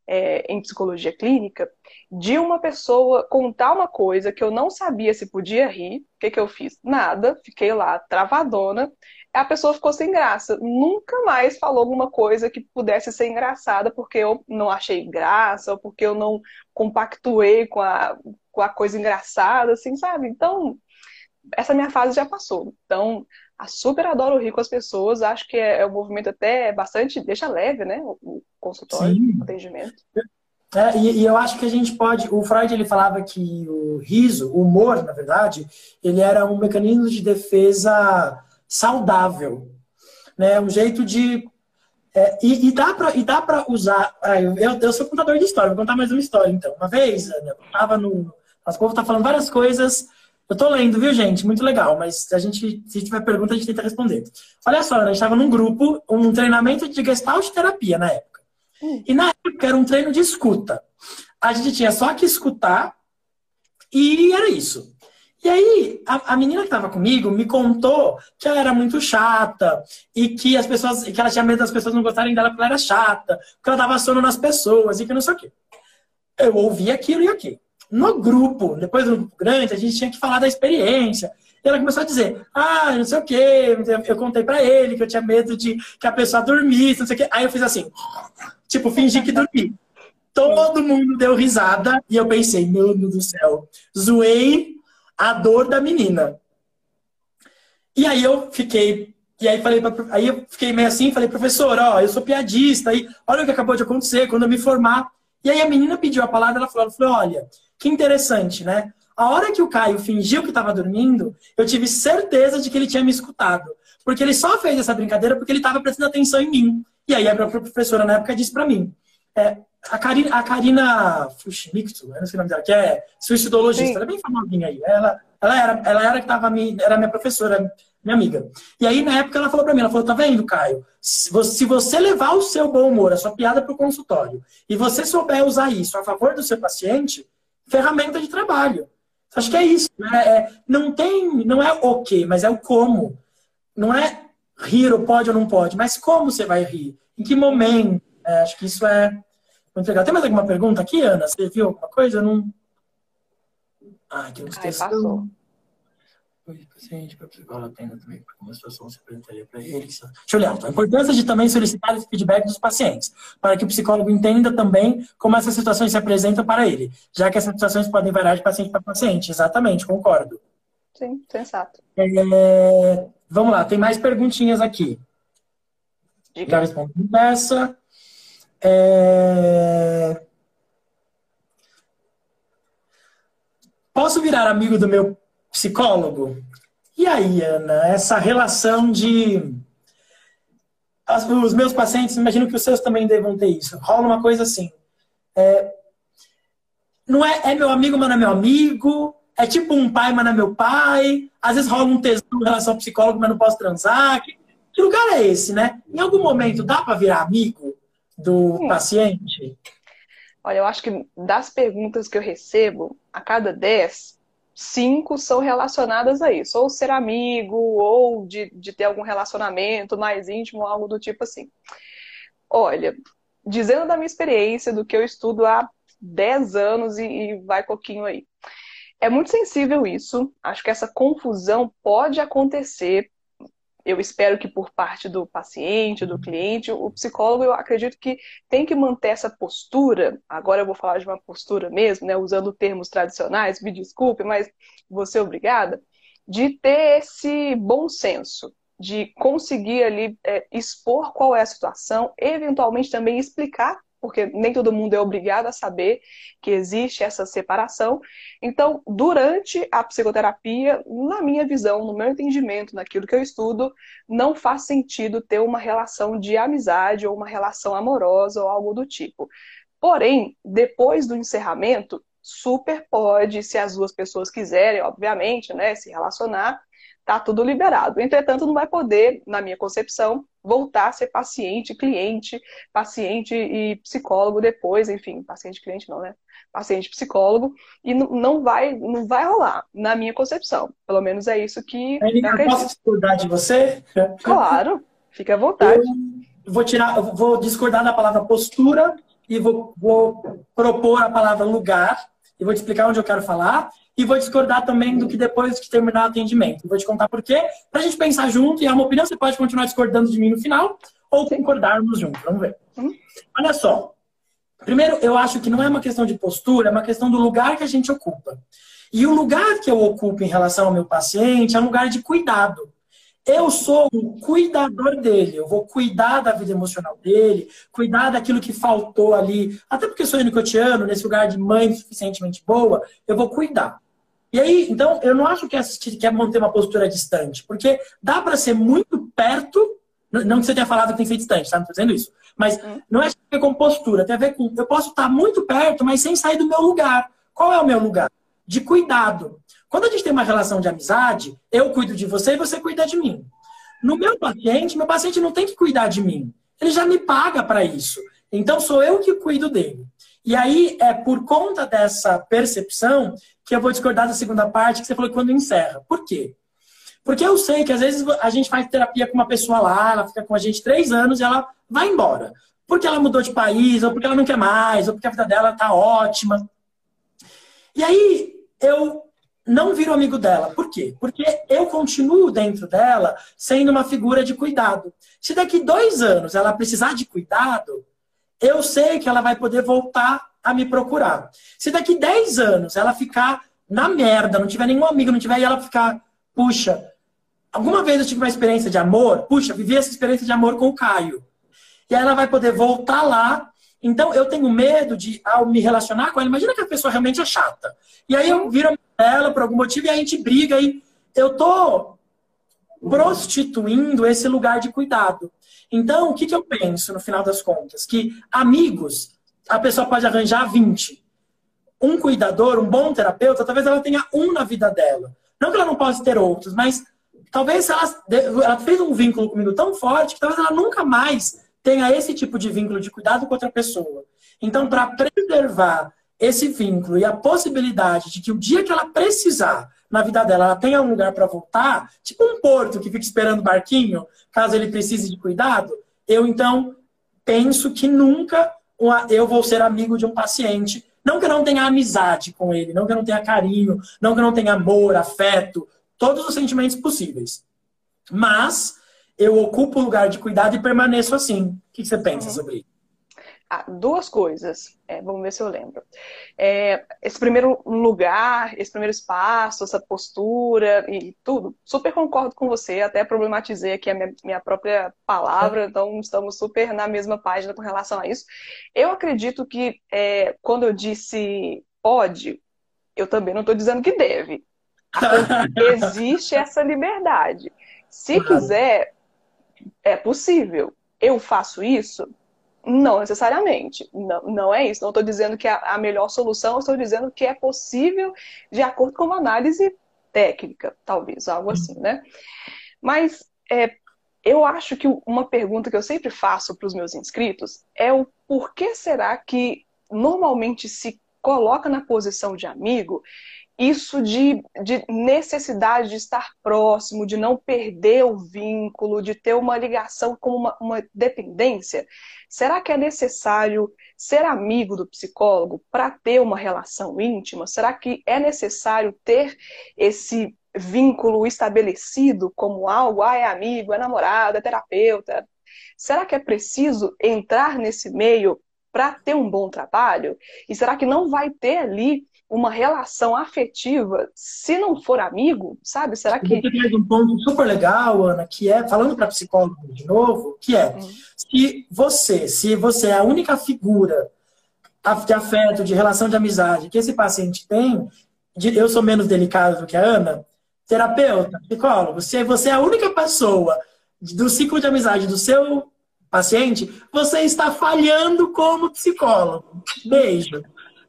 é, em psicologia clínica, de uma pessoa contar uma coisa que eu não sabia se podia rir. O que, que eu fiz? Nada, fiquei lá travadona. A pessoa ficou sem graça. Nunca mais falou alguma coisa que pudesse ser engraçada porque eu não achei graça ou porque eu não compactuei com a, com a coisa engraçada, assim, sabe? Então, essa minha fase já passou. Então, super adoro rir com as pessoas, acho que é, é um movimento até bastante, deixa leve, né? O consultório, Sim. o atendimento. É, e, e, eu acho que a gente pode. O Freud ele falava que o riso, o humor, na verdade, ele era um mecanismo de defesa saudável, né? Um jeito de é, e, e, dá para e dá para usar. Ah, eu, eu sou contador de história, vou contar mais uma história então. Uma vez, eu estava no. As povo tá falando várias coisas eu tô lendo, viu, gente? Muito legal, mas a gente, se tiver pergunta, a gente tenta responder. Olha só, a gente estava num grupo, um treinamento de gestalt terapia na época. Hum. E na época era um treino de escuta. A gente tinha só que escutar e era isso. E aí, a, a menina que estava comigo me contou que ela era muito chata e que as pessoas, que ela tinha medo das pessoas não gostarem dela porque ela era chata, que ela dava sono nas pessoas e que não sei o quê. Eu ouvi aquilo e aquilo. No grupo, depois do grupo grande, a gente tinha que falar da experiência. E ela começou a dizer, ah, não sei o quê, eu contei para ele que eu tinha medo de que a pessoa dormisse, não sei o quê. Aí eu fiz assim, tipo, fingi que dormi. Todo mundo deu risada e eu pensei, meu Deus do céu, zoei a dor da menina. E aí eu fiquei, e aí falei, pra, aí eu fiquei meio assim, falei, professor, ó, eu sou piadista, aí olha o que acabou de acontecer quando eu me formar. E aí a menina pediu a palavra, ela falou, ela falou olha, que interessante, né? A hora que o Caio fingiu que estava dormindo, eu tive certeza de que ele tinha me escutado. Porque ele só fez essa brincadeira porque ele estava prestando atenção em mim. E aí a própria professora na época disse para mim. É, a Karina, a Karina eu não sei o nome dela, que é suicidologista, ela é bem famosinha aí. Ela, ela era, ela era que tava era minha professora, minha amiga. E aí, na época, ela falou para mim, ela falou, tá vendo, Caio? Se você levar o seu bom humor, a sua piada para o consultório, e você souber usar isso a favor do seu paciente, ferramenta de trabalho. Acho que é isso. Né? É, não tem, não é o que, mas é o como. Não é rir ou pode ou não pode, mas como você vai rir? Em que momento? É, acho que isso é muito legal. Tem mais alguma pergunta aqui, Ana? Você viu alguma coisa? Eu não. Ah, aqui uns textos paciente para psicólogo atenda também, porque uma situação se apresentaria para ele. Deixa eu olhar. Então, a importância de também solicitar esse feedback dos pacientes, para que o psicólogo entenda também como essas situações se apresentam para ele, já que essas situações podem variar de paciente para paciente. Exatamente, concordo. Sim, sensato. É, vamos lá, tem mais perguntinhas aqui. Diga. Já respondi essa. É... Posso virar amigo do meu psicólogo. E aí, Ana, essa relação de os meus pacientes, imagino que os seus também devam ter isso. Rola uma coisa assim. É, não é, é meu amigo, mas não é meu amigo. É tipo um pai, mas não é meu pai. Às vezes rola um tesão em relação ao psicólogo, mas não posso transar. Que, que lugar é esse, né? Em algum momento dá para virar amigo do Sim. paciente? Olha, eu acho que das perguntas que eu recebo, a cada 10, cinco são relacionadas a isso, ou ser amigo, ou de, de ter algum relacionamento mais íntimo, algo do tipo assim. Olha, dizendo da minha experiência, do que eu estudo há 10 anos e, e vai pouquinho aí. É muito sensível isso. Acho que essa confusão pode acontecer eu espero que por parte do paciente, do cliente, o psicólogo, eu acredito que tem que manter essa postura. Agora eu vou falar de uma postura mesmo, né, usando termos tradicionais, me desculpe, mas vou ser obrigada, de ter esse bom senso, de conseguir ali é, expor qual é a situação, eventualmente também explicar porque nem todo mundo é obrigado a saber que existe essa separação. Então, durante a psicoterapia, na minha visão, no meu entendimento, naquilo que eu estudo, não faz sentido ter uma relação de amizade ou uma relação amorosa ou algo do tipo. Porém, depois do encerramento, super pode, se as duas pessoas quiserem, obviamente, né, se relacionar, tá tudo liberado. Entretanto, não vai poder, na minha concepção, voltar a ser paciente, cliente, paciente e psicólogo depois, enfim, paciente cliente não, né? Paciente psicólogo e não vai, não vai rolar, na minha concepção. Pelo menos é isso que eu posso discordar de você? Claro, fica à vontade. Eu vou tirar, eu vou discordar da palavra postura e vou, vou propor a palavra lugar e vou te explicar onde eu quero falar e vou discordar também do que depois de terminar o atendimento. Vou te contar por quê, para a gente pensar junto e é uma opinião. Você pode continuar discordando de mim no final ou concordarmos juntos. Vamos ver. Uhum. Olha só. Primeiro, eu acho que não é uma questão de postura, é uma questão do lugar que a gente ocupa. E o lugar que eu ocupo em relação ao meu paciente é um lugar de cuidado. Eu sou o cuidador dele, eu vou cuidar da vida emocional dele, cuidar daquilo que faltou ali. Até porque sou anicotiano, nesse lugar de mãe suficientemente boa, eu vou cuidar. E aí, então, eu não acho que assistir quer manter uma postura distante, porque dá para ser muito perto, não que você tenha falado que tem que ser distante, tá? Não tô dizendo isso. Mas uhum. não é ver com postura, tem a ver com. Eu posso estar muito perto, mas sem sair do meu lugar. Qual é o meu lugar? De cuidado. Quando a gente tem uma relação de amizade, eu cuido de você e você cuida de mim. No meu paciente, meu paciente não tem que cuidar de mim. Ele já me paga para isso. Então sou eu que cuido dele. E aí é por conta dessa percepção que eu vou discordar da segunda parte que você falou quando encerra. Por quê? Porque eu sei que às vezes a gente faz terapia com uma pessoa lá, ela fica com a gente três anos e ela vai embora. Porque ela mudou de país, ou porque ela não quer mais, ou porque a vida dela tá ótima. E aí eu não viro amigo dela. Por quê? Porque eu continuo dentro dela sendo uma figura de cuidado. Se daqui dois anos ela precisar de cuidado, eu sei que ela vai poder voltar a me procurar. Se daqui 10 anos ela ficar na merda, não tiver nenhum amigo, não tiver, e ela ficar, puxa, alguma vez eu tive uma experiência de amor, puxa, vivi essa experiência de amor com o Caio. E ela vai poder voltar lá. Então eu tenho medo de, ao me relacionar com ela, imagina que a pessoa realmente é chata. E aí eu viro ela por algum motivo e a gente briga e eu tô prostituindo esse lugar de cuidado. Então, o que, que eu penso no final das contas? Que amigos a pessoa pode arranjar 20. Um cuidador, um bom terapeuta, talvez ela tenha um na vida dela. Não que ela não possa ter outros, mas talvez ela, ela fez um vínculo comigo tão forte que talvez ela nunca mais tenha esse tipo de vínculo de cuidado com outra pessoa. Então, para preservar esse vínculo e a possibilidade de que o dia que ela precisar na vida dela, ela tenha um lugar para voltar, tipo um porto que fica esperando o barquinho, caso ele precise de cuidado, eu então penso que nunca eu vou ser amigo de um paciente. Não que eu não tenha amizade com ele, não que eu não tenha carinho, não que eu não tenha amor, afeto, todos os sentimentos possíveis. Mas eu ocupo o lugar de cuidado e permaneço assim. O que você pensa uhum. sobre isso? Ah, duas coisas. É, vamos ver se eu lembro. É, esse primeiro lugar, esse primeiro espaço, essa postura e tudo, super concordo com você. Até problematizei aqui a minha, minha própria palavra, então estamos super na mesma página com relação a isso. Eu acredito que é, quando eu disse pode, eu também não estou dizendo que deve. [LAUGHS] Existe essa liberdade. Se quiser, é possível eu faço isso? Não necessariamente. Não, não é isso. Não estou dizendo que é a melhor solução, estou dizendo que é possível de acordo com uma análise técnica, talvez, algo assim, né? Mas é, eu acho que uma pergunta que eu sempre faço para os meus inscritos é o porquê será que normalmente se coloca na posição de amigo isso de, de, necessidade de estar próximo, de não perder o vínculo, de ter uma ligação como uma, uma dependência? Será que é necessário ser amigo do psicólogo para ter uma relação íntima? Será que é necessário ter esse vínculo estabelecido como algo, ah, é amigo, é namorado, é terapeuta? Será que é preciso entrar nesse meio para ter um bom trabalho? E será que não vai ter ali uma relação afetiva se não for amigo, sabe? Será que. Você traz um ponto super legal, Ana, que é, falando para psicólogo de novo, que é hum. se você, se você é a única figura de afeto, de relação de amizade que esse paciente tem, eu sou menos delicado do que a Ana, terapeuta, psicólogo, se você é a única pessoa do ciclo de amizade do seu paciente, você está falhando como psicólogo. Beijo.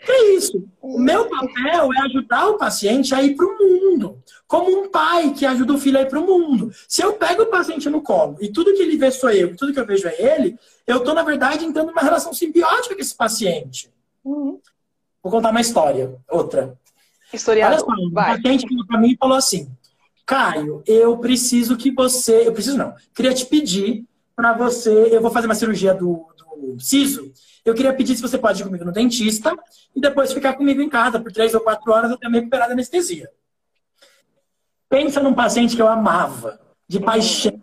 É isso. O meu papel é ajudar o paciente a ir para o mundo. Como um pai que ajuda o filho a ir para o mundo. Se eu pego o paciente no colo e tudo que ele vê sou eu, tudo que eu vejo é ele, eu estou, na verdade, entrando numa relação simbiótica com esse paciente. Uhum. Vou contar uma história. Outra. Historiador. Olha só, um paciente veio para mim e falou assim: Caio, eu preciso que você. Eu preciso não. Queria te pedir para você. Eu vou fazer uma cirurgia do, do siso eu queria pedir se você pode ir comigo no dentista e depois ficar comigo em casa por três ou quatro horas até me recuperar da anestesia. Pensa num paciente que eu amava, de paixão,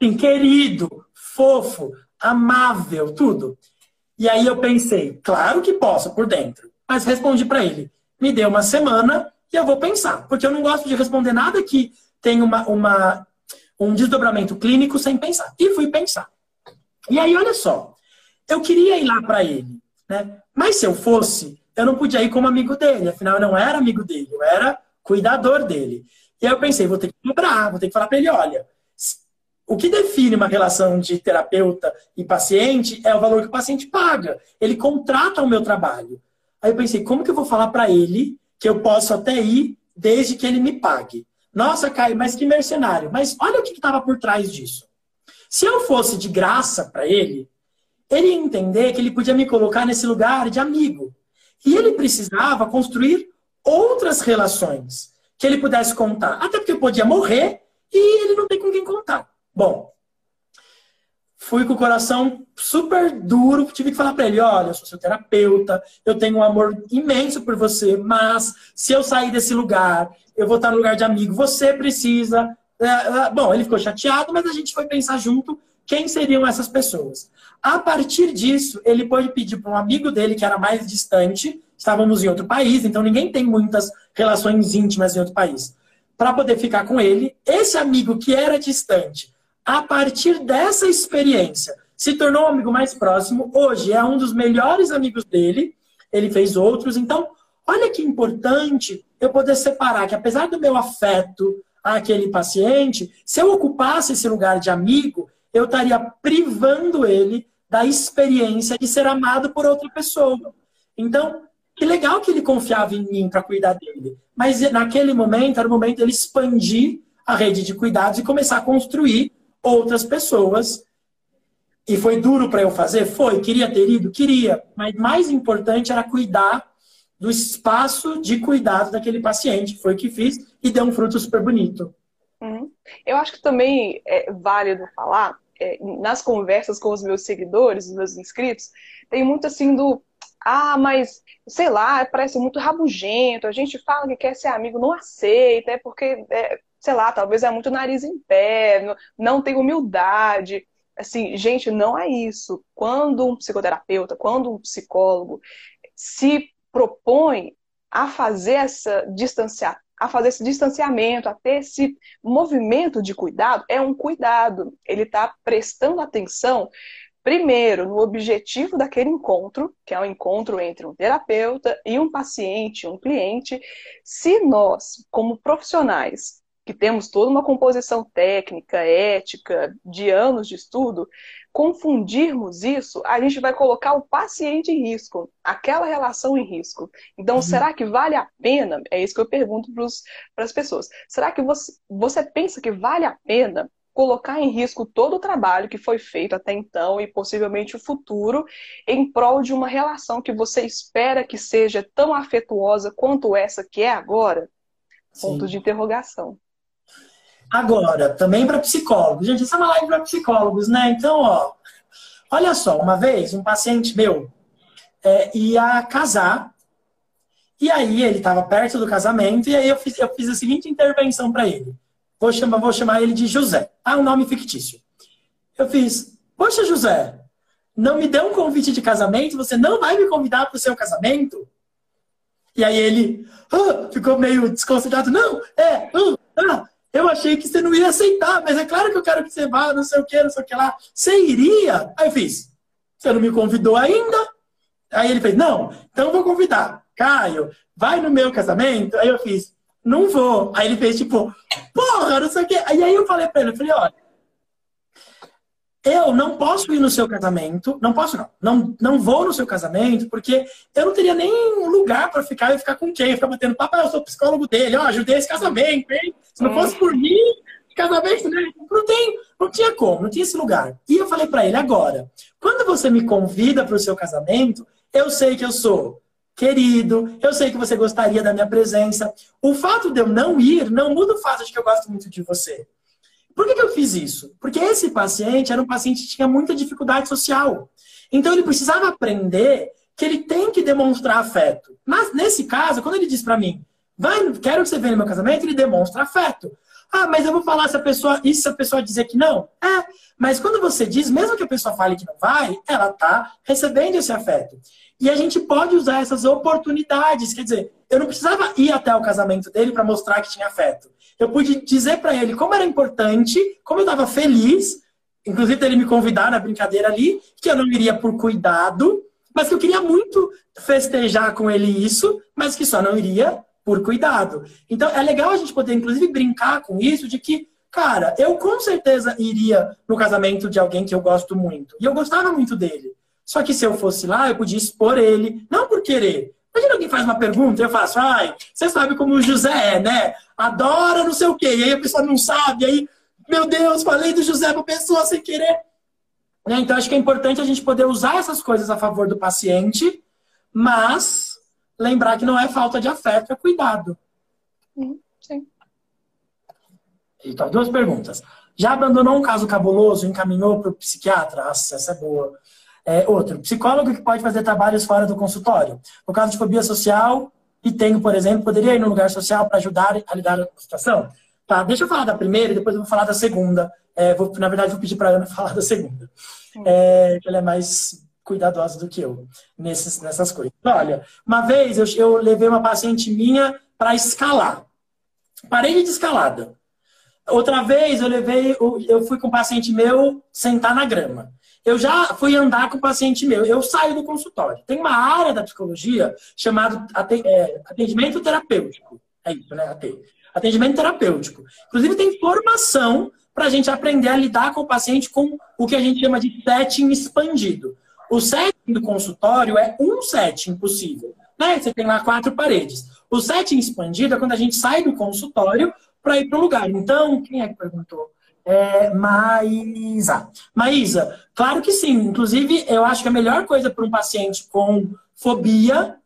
assim, querido, fofo, amável, tudo. E aí eu pensei, claro que posso por dentro, mas respondi para ele, me dê uma semana e eu vou pensar, porque eu não gosto de responder nada que tenha uma, uma, um desdobramento clínico sem pensar. E fui pensar. E aí, olha só, eu queria ir lá para ele, né? Mas se eu fosse, eu não podia ir como amigo dele, afinal eu não era amigo dele, eu era cuidador dele. E aí eu pensei, vou ter que cobrar, vou ter que falar para ele, olha, o que define uma relação de terapeuta e paciente é o valor que o paciente paga. Ele contrata o meu trabalho. Aí eu pensei, como que eu vou falar para ele que eu posso até ir desde que ele me pague? Nossa, Caio, mas que mercenário. Mas olha o que estava por trás disso. Se eu fosse de graça para ele, ele ia entender que ele podia me colocar nesse lugar de amigo. E ele precisava construir outras relações que ele pudesse contar. Até porque eu podia morrer e ele não tem com quem contar. Bom, fui com o coração super duro, tive que falar para ele: olha, eu sou seu terapeuta, eu tenho um amor imenso por você, mas se eu sair desse lugar, eu vou estar no lugar de amigo, você precisa. É, é, bom, ele ficou chateado, mas a gente foi pensar junto quem seriam essas pessoas. A partir disso, ele pode pedir para um amigo dele que era mais distante, estávamos em outro país, então ninguém tem muitas relações íntimas em outro país, para poder ficar com ele. Esse amigo que era distante, a partir dessa experiência, se tornou um amigo mais próximo. Hoje é um dos melhores amigos dele. Ele fez outros. Então, olha que importante eu poder separar que, apesar do meu afeto àquele paciente, se eu ocupasse esse lugar de amigo, eu estaria privando ele da experiência de ser amado por outra pessoa. Então, que legal que ele confiava em mim para cuidar dele. Mas naquele momento, era o momento dele expandir a rede de cuidados e começar a construir outras pessoas. E foi duro para eu fazer? Foi. Queria ter ido? Queria. Mas mais importante era cuidar do espaço de cuidado daquele paciente. Foi o que fiz e deu um fruto super bonito. Uhum. Eu acho que também é válido falar é, nas conversas com os meus seguidores, os meus inscritos, tem muito assim do ah, mas sei lá, parece muito rabugento, a gente fala que quer ser amigo, não aceita, é porque, é, sei lá, talvez é muito nariz em pé, não tem humildade. Assim, gente, não é isso. Quando um psicoterapeuta, quando um psicólogo se propõe a fazer essa distanciar, a fazer esse distanciamento, a ter esse movimento de cuidado, é um cuidado. Ele está prestando atenção, primeiro, no objetivo daquele encontro, que é um encontro entre um terapeuta e um paciente, um cliente. Se nós, como profissionais, que temos toda uma composição técnica, ética, de anos de estudo, confundirmos isso, a gente vai colocar o paciente em risco, aquela relação em risco. Então, uhum. será que vale a pena? É isso que eu pergunto para as pessoas. Será que você, você pensa que vale a pena colocar em risco todo o trabalho que foi feito até então e possivelmente o futuro em prol de uma relação que você espera que seja tão afetuosa quanto essa que é agora? Sim. Ponto de interrogação. Agora, também para psicólogos. Gente, isso é uma live para psicólogos, né? Então, ó, olha só, uma vez um paciente meu é, ia casar e aí ele estava perto do casamento e aí eu fiz, eu fiz a seguinte intervenção para ele. Vou chamar, vou chamar ele de José. Ah, um nome fictício. Eu fiz, poxa, José, não me deu um convite de casamento, você não vai me convidar para o seu casamento? E aí ele ah, ficou meio desconcentrado. Não, é, ah, ah, eu achei que você não ia aceitar, mas é claro que eu quero que você vá, não sei o que, não sei o que lá. Você iria? Aí eu fiz, você não me convidou ainda? Aí ele fez, não, então eu vou convidar. Caio, vai no meu casamento? Aí eu fiz, não vou. Aí ele fez tipo, porra, não sei o que. E aí eu falei pra ele, eu falei, olha, eu não posso ir no seu casamento, não posso não, não, não vou no seu casamento, porque eu não teria nem lugar para ficar e ficar com quem? Ficar batendo papo, ah, eu sou psicólogo dele, ó, ajudei esse casamento, hein? Se não fosse por mim, casamento, né? Não tem, não tinha como, não tinha esse lugar. E eu falei para ele agora, quando você me convida para o seu casamento, eu sei que eu sou querido, eu sei que você gostaria da minha presença. O fato de eu não ir não muda o fato de que eu gosto muito de você. Por que, que eu fiz isso? Porque esse paciente era um paciente que tinha muita dificuldade social. Então ele precisava aprender que ele tem que demonstrar afeto. Mas nesse caso, quando ele diz para mim, vai, quero que você venha no meu casamento, ele demonstra afeto. Ah, mas eu vou falar se a pessoa, e se a pessoa dizer que não? É, mas quando você diz, mesmo que a pessoa fale que não vai, ela está recebendo esse afeto. E a gente pode usar essas oportunidades. Quer dizer, eu não precisava ir até o casamento dele para mostrar que tinha afeto. Eu pude dizer para ele como era importante, como eu estava feliz, inclusive dele me convidar na brincadeira ali, que eu não iria por cuidado, mas que eu queria muito festejar com ele isso, mas que só não iria por cuidado. Então é legal a gente poder, inclusive, brincar com isso de que, cara, eu com certeza iria no casamento de alguém que eu gosto muito. E eu gostava muito dele. Só que se eu fosse lá, eu podia expor ele, não por querer. Imagina alguém faz uma pergunta, eu faço, ai, você sabe como o José é, né? Adora não sei o quê. E aí a pessoa não sabe, aí, meu Deus, falei do José para pessoa sem querer. Né? Então, acho que é importante a gente poder usar essas coisas a favor do paciente, mas lembrar que não é falta de afeto, é cuidado. Sim. Então, duas perguntas. Já abandonou um caso cabuloso, encaminhou para o psiquiatra? Nossa, essa é boa. É, outro, psicólogo que pode fazer trabalhos fora do consultório. No caso de fobia social, e tenho, por exemplo, poderia ir no lugar social para ajudar a lidar com a situação? Tá, deixa eu falar da primeira e depois eu vou falar da segunda. É, vou, na verdade, vou pedir para a Ana [LAUGHS] falar da segunda. É, ela é mais cuidadosa do que eu nesses, nessas coisas. Olha, uma vez eu, eu levei uma paciente minha para escalar. Parede de escalada. Outra vez eu levei, eu fui com um paciente meu sentar na grama. Eu já fui andar com o paciente meu, eu saio do consultório. Tem uma área da psicologia chamada é, atendimento terapêutico. É isso, né? Atendimento terapêutico. Inclusive, tem formação para a gente aprender a lidar com o paciente com o que a gente chama de setting expandido. O setting do consultório é um setting possível. Né? Você tem lá quatro paredes. O setting expandido é quando a gente sai do consultório para ir para o lugar. Então, quem é que perguntou? É, Maísa. Maísa, claro que sim. Inclusive, eu acho que a melhor coisa para um paciente com fobia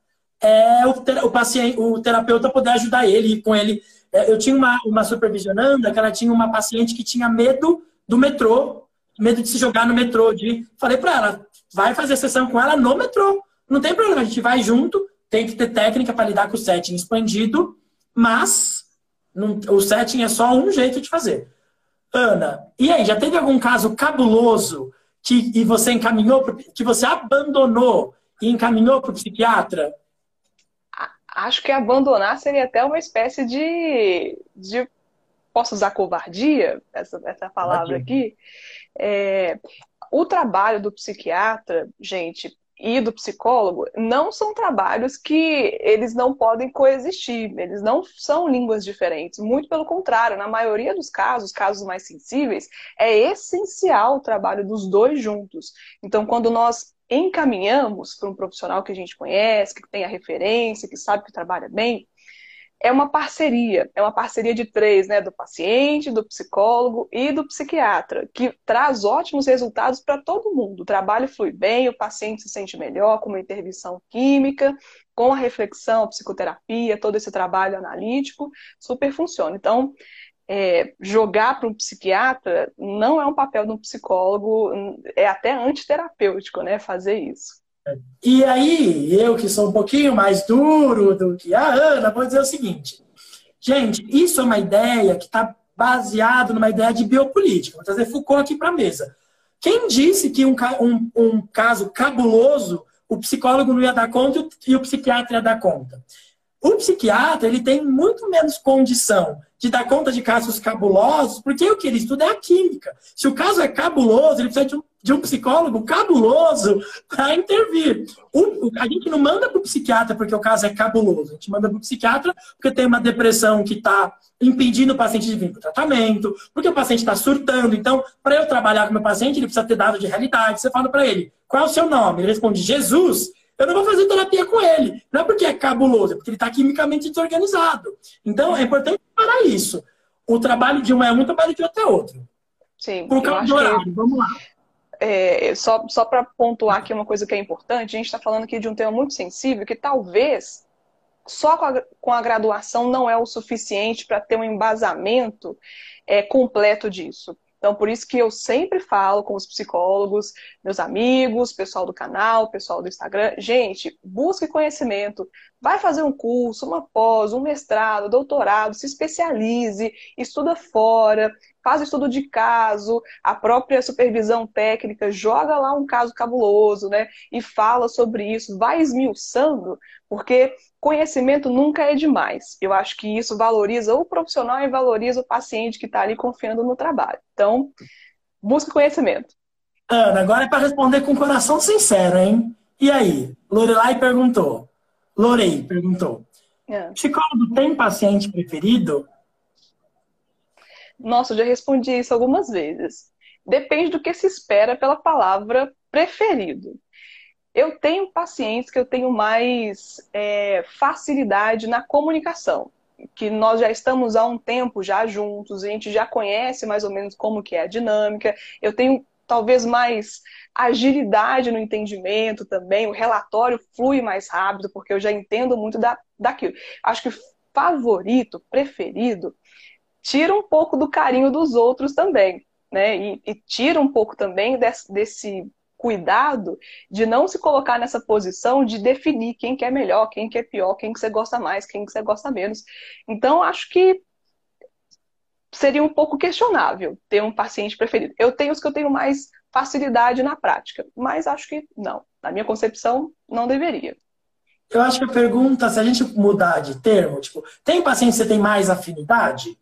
é o, o, paciente, o terapeuta poder ajudar ele, com ele. É, eu tinha uma, uma supervisionanda que ela tinha uma paciente que tinha medo do metrô, medo de se jogar no metrô. De, falei para ela, vai fazer sessão com ela no metrô. Não tem problema, a gente vai junto, tem que ter técnica para lidar com o setting expandido, mas não, o setting é só um jeito de fazer. Ana, e aí, já teve algum caso cabuloso que e você encaminhou, pro, que você abandonou e encaminhou para o psiquiatra? Acho que abandonar seria até uma espécie de. de posso usar covardia, essa, essa palavra aqui? É, o trabalho do psiquiatra, gente, e do psicólogo não são trabalhos que eles não podem coexistir, eles não são línguas diferentes, muito pelo contrário, na maioria dos casos, casos mais sensíveis, é essencial o trabalho dos dois juntos. Então, quando nós encaminhamos para um profissional que a gente conhece, que tem a referência, que sabe que trabalha bem, é uma parceria, é uma parceria de três, né? Do paciente, do psicólogo e do psiquiatra, que traz ótimos resultados para todo mundo. O trabalho flui bem, o paciente se sente melhor com uma intervenção química, com a reflexão, a psicoterapia, todo esse trabalho analítico, super funciona. Então, é, jogar para um psiquiatra não é um papel de um psicólogo, é até antiterapêutico, né? Fazer isso. E aí, eu que sou um pouquinho mais duro do que a Ana, vou dizer o seguinte. Gente, isso é uma ideia que está baseado numa ideia de biopolítica. Vou trazer Foucault aqui para a mesa. Quem disse que um, um, um, caso cabuloso o psicólogo não ia dar conta e o psiquiatra ia dar conta? O psiquiatra ele tem muito menos condição de dar conta de casos cabulosos, porque o que ele estuda é a química. Se o caso é cabuloso, ele precisa de um, de um psicólogo cabuloso para intervir. O, a gente não manda para o psiquiatra porque o caso é cabuloso, a gente manda para o psiquiatra porque tem uma depressão que está impedindo o paciente de vir para o tratamento, porque o paciente está surtando. Então, para eu trabalhar com o meu paciente, ele precisa ter dado de realidade. Você fala para ele, qual é o seu nome? Ele responde, Jesus eu não vou fazer terapia com ele. Não é porque é cabuloso, é porque ele está quimicamente desorganizado. Então, é importante parar isso. O trabalho de um é um, o trabalho de outro é outro. Sim. Por causa do horário, que... vamos lá. É, só só para pontuar aqui uma coisa que é importante, a gente está falando aqui de um tema muito sensível que talvez só com a, com a graduação não é o suficiente para ter um embasamento é, completo disso. Então, por isso que eu sempre falo com os psicólogos, meus amigos, pessoal do canal, pessoal do Instagram, gente, busque conhecimento, vai fazer um curso, uma pós, um mestrado, doutorado, se especialize, estuda fora, faz estudo de caso, a própria supervisão técnica joga lá um caso cabuloso, né? E fala sobre isso, vai esmiuçando, porque conhecimento nunca é demais. Eu acho que isso valoriza o profissional e valoriza o paciente que está ali confiando no trabalho. Então, busque conhecimento. Ana, agora é para responder com coração sincero, hein? E aí? Lorelai perguntou. Lorei perguntou. É. Psicólogo tem paciente preferido? Nossa, eu já respondi isso algumas vezes. Depende do que se espera pela palavra preferido. Eu tenho pacientes que eu tenho mais é, facilidade na comunicação, que nós já estamos há um tempo já juntos, a gente já conhece mais ou menos como que é a dinâmica. Eu tenho talvez mais agilidade no entendimento também, o relatório flui mais rápido, porque eu já entendo muito da, daquilo. Acho que favorito, preferido, tira um pouco do carinho dos outros também, né? E, e tira um pouco também desse, desse cuidado de não se colocar nessa posição de definir quem que é melhor, quem que é pior, quem que você gosta mais, quem que você gosta menos. Então, acho que seria um pouco questionável ter um paciente preferido. Eu tenho os que eu tenho mais facilidade na prática, mas acho que não. Na minha concepção, não deveria. Eu acho que a pergunta, se a gente mudar de termo, tipo, tem paciente que você tem mais afinidade?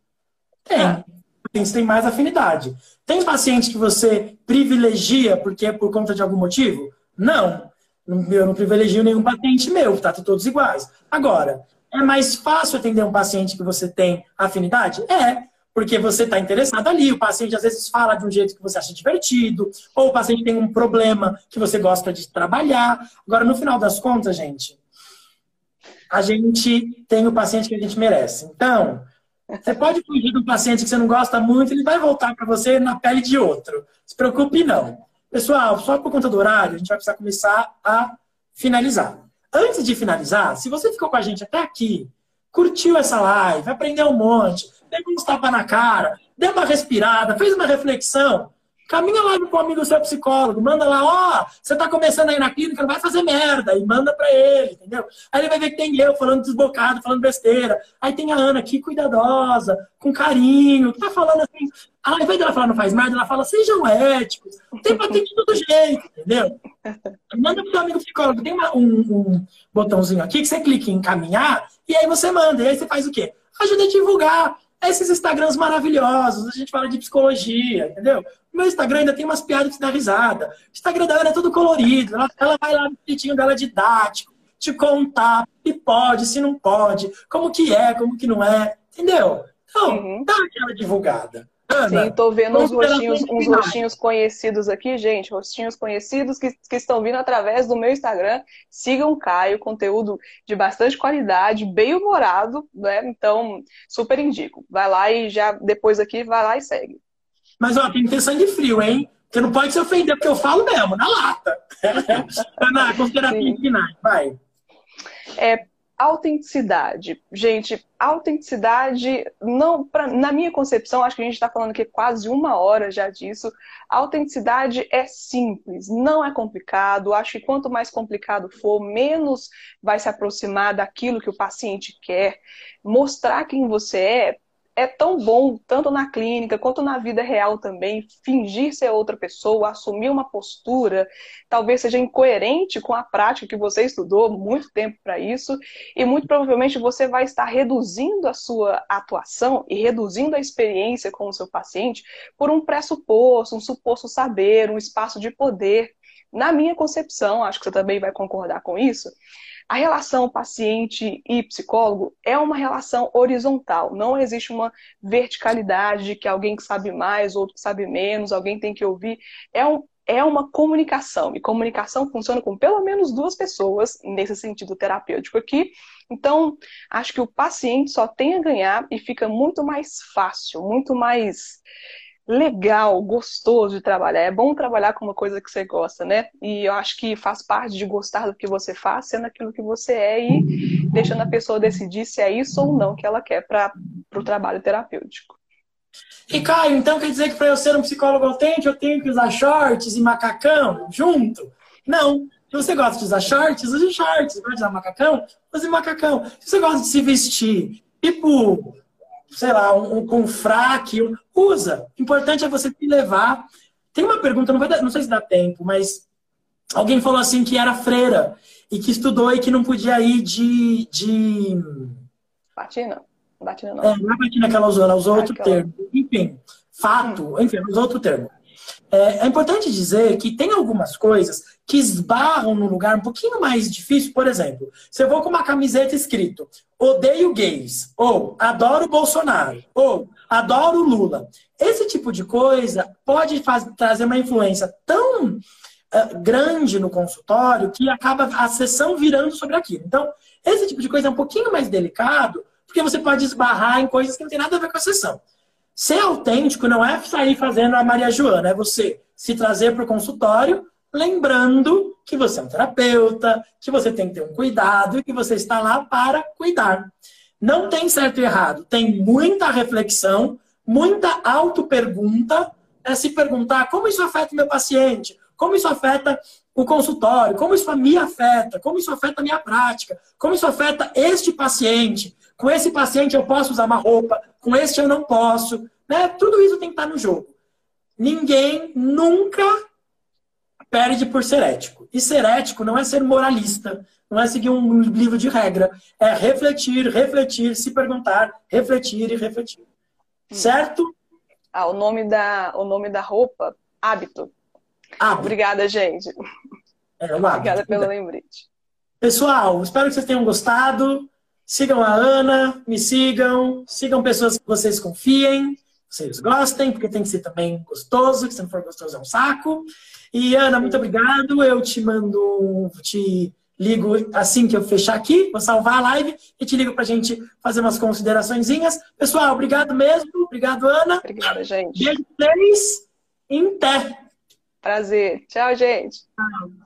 Tem. Ah. Tem, tem mais afinidade. Tem paciente que você privilegia porque é por conta de algum motivo? Não. Eu não privilegio nenhum paciente meu, tá todos iguais. Agora, é mais fácil atender um paciente que você tem afinidade? É, porque você está interessado ali. O paciente às vezes fala de um jeito que você acha divertido, ou o paciente tem um problema que você gosta de trabalhar. Agora, no final das contas, gente, a gente tem o paciente que a gente merece. Então, você pode fugir do paciente que você não gosta muito, ele vai voltar para você na pele de outro. Se preocupe, não. Pessoal, só por conta do horário, a gente vai precisar começar a finalizar. Antes de finalizar, se você ficou com a gente até aqui, curtiu essa live, aprendeu um monte, pegou uns tapas na cara, deu uma respirada, fez uma reflexão, Caminha lá com o amigo seu psicólogo, manda lá, ó, oh, você tá começando aí na clínica, não vai fazer merda, e manda pra ele, entendeu? Aí ele vai ver que tem eu falando desbocado, falando besteira. Aí tem a Ana aqui, cuidadosa, com carinho, que tá falando assim. Ao invés dela falar não faz merda, ela fala, sejam éticos, tem patente de todo jeito, entendeu? [LAUGHS] Manda pro seu amigo psicólogo, tem uma, um, um botãozinho aqui que você clica em encaminhar, e aí você manda, e aí você faz o quê? Ajuda a divulgar esses Instagrams maravilhosos, a gente fala de psicologia, entendeu? O meu Instagram ainda tem umas piadas que dá risada. O Instagram dela é todo colorido, ela, ela vai lá no jeitinho dela didático, te contar se pode, se não pode, como que é, como que não é, entendeu? Então, uhum. dá aquela divulgada. Ana, Sim, tô vendo uns rostinhos, uns rostinhos conhecidos aqui, gente. Rostinhos conhecidos que, que estão vindo através do meu Instagram. Sigam o Caio, conteúdo de bastante qualidade, bem humorado, né? Então, super indico. Vai lá e já depois aqui, vai lá e segue. Mas ó, tem que ter sangue frio, hein? Você não pode se ofender, porque eu falo mesmo, na lata. [LAUGHS] Ana, considerações finais, vai. É, Autenticidade. Gente, autenticidade, não, pra, na minha concepção, acho que a gente está falando aqui quase uma hora já disso. autenticidade é simples, não é complicado. Acho que quanto mais complicado for, menos vai se aproximar daquilo que o paciente quer. Mostrar quem você é é tão bom, tanto na clínica quanto na vida real também, fingir ser outra pessoa, assumir uma postura, talvez seja incoerente com a prática que você estudou muito tempo para isso, e muito provavelmente você vai estar reduzindo a sua atuação e reduzindo a experiência com o seu paciente por um pressuposto, um suposto saber, um espaço de poder. Na minha concepção, acho que você também vai concordar com isso, a relação paciente e psicólogo é uma relação horizontal, não existe uma verticalidade de que alguém que sabe mais, outro que sabe menos, alguém tem que ouvir. É, um, é uma comunicação, e comunicação funciona com pelo menos duas pessoas, nesse sentido terapêutico aqui. Então, acho que o paciente só tem a ganhar e fica muito mais fácil, muito mais legal, gostoso de trabalhar. É bom trabalhar com uma coisa que você gosta, né? E eu acho que faz parte de gostar do que você faz, sendo aquilo que você é e deixando a pessoa decidir se é isso ou não que ela quer para o trabalho terapêutico. E Caio, então quer dizer que para eu ser um psicólogo autêntico eu tenho que usar shorts e macacão junto? Não. Se você gosta de usar shorts, use shorts. Se gosta de usar macacão, use macacão. Se você gosta de se vestir, tipo sei lá, um, um, com fraque, um, usa. O importante é você se levar. Tem uma pergunta, não, vai dar, não sei se dá tempo, mas alguém falou assim que era freira e que estudou e que não podia ir de. de... Batina? Batina não. É, não é batina que ela usou, ela usou outro termo. Enfim, fato, enfim, ela usou outro termo. É, é importante dizer que tem algumas coisas que esbarram num lugar um pouquinho mais difícil. Por exemplo, se eu vou com uma camiseta escrito odeio gays, ou adoro Bolsonaro, ou adoro Lula. Esse tipo de coisa pode faz, trazer uma influência tão uh, grande no consultório que acaba a sessão virando sobre aquilo. Então, esse tipo de coisa é um pouquinho mais delicado, porque você pode esbarrar em coisas que não tem nada a ver com a sessão. Ser autêntico não é sair fazendo a Maria Joana, é você se trazer para o consultório, lembrando que você é um terapeuta, que você tem que ter um cuidado e que você está lá para cuidar. Não tem certo e errado, tem muita reflexão, muita auto-pergunta, é se perguntar como isso afeta o meu paciente, como isso afeta o consultório, como isso me afeta, como isso afeta a minha prática, como isso afeta este paciente. Com esse paciente eu posso usar uma roupa, com este eu não posso. Né? Tudo isso tem que estar no jogo. Ninguém nunca perde por ser ético. E ser ético não é ser moralista, não é seguir um livro de regra. É refletir, refletir, se perguntar, refletir e refletir. Hum. Certo? Ah, o nome da, o nome da roupa, hábito. hábito. Obrigada, gente. É, o hábito. Obrigada pelo lembrete. Pessoal, espero que vocês tenham gostado. Sigam a Ana, me sigam, sigam pessoas que vocês confiem, vocês gostem, porque tem que ser também gostoso, que se não for gostoso é um saco. E Ana, muito obrigado. Eu te mando, te ligo assim que eu fechar aqui, vou salvar a live e te ligo pra gente fazer umas consideraçõezinhas. Pessoal, obrigado mesmo. Obrigado, Ana. Obrigada, gente. Beijo pra vocês. Em pé. Prazer. Tchau, gente. Tchau.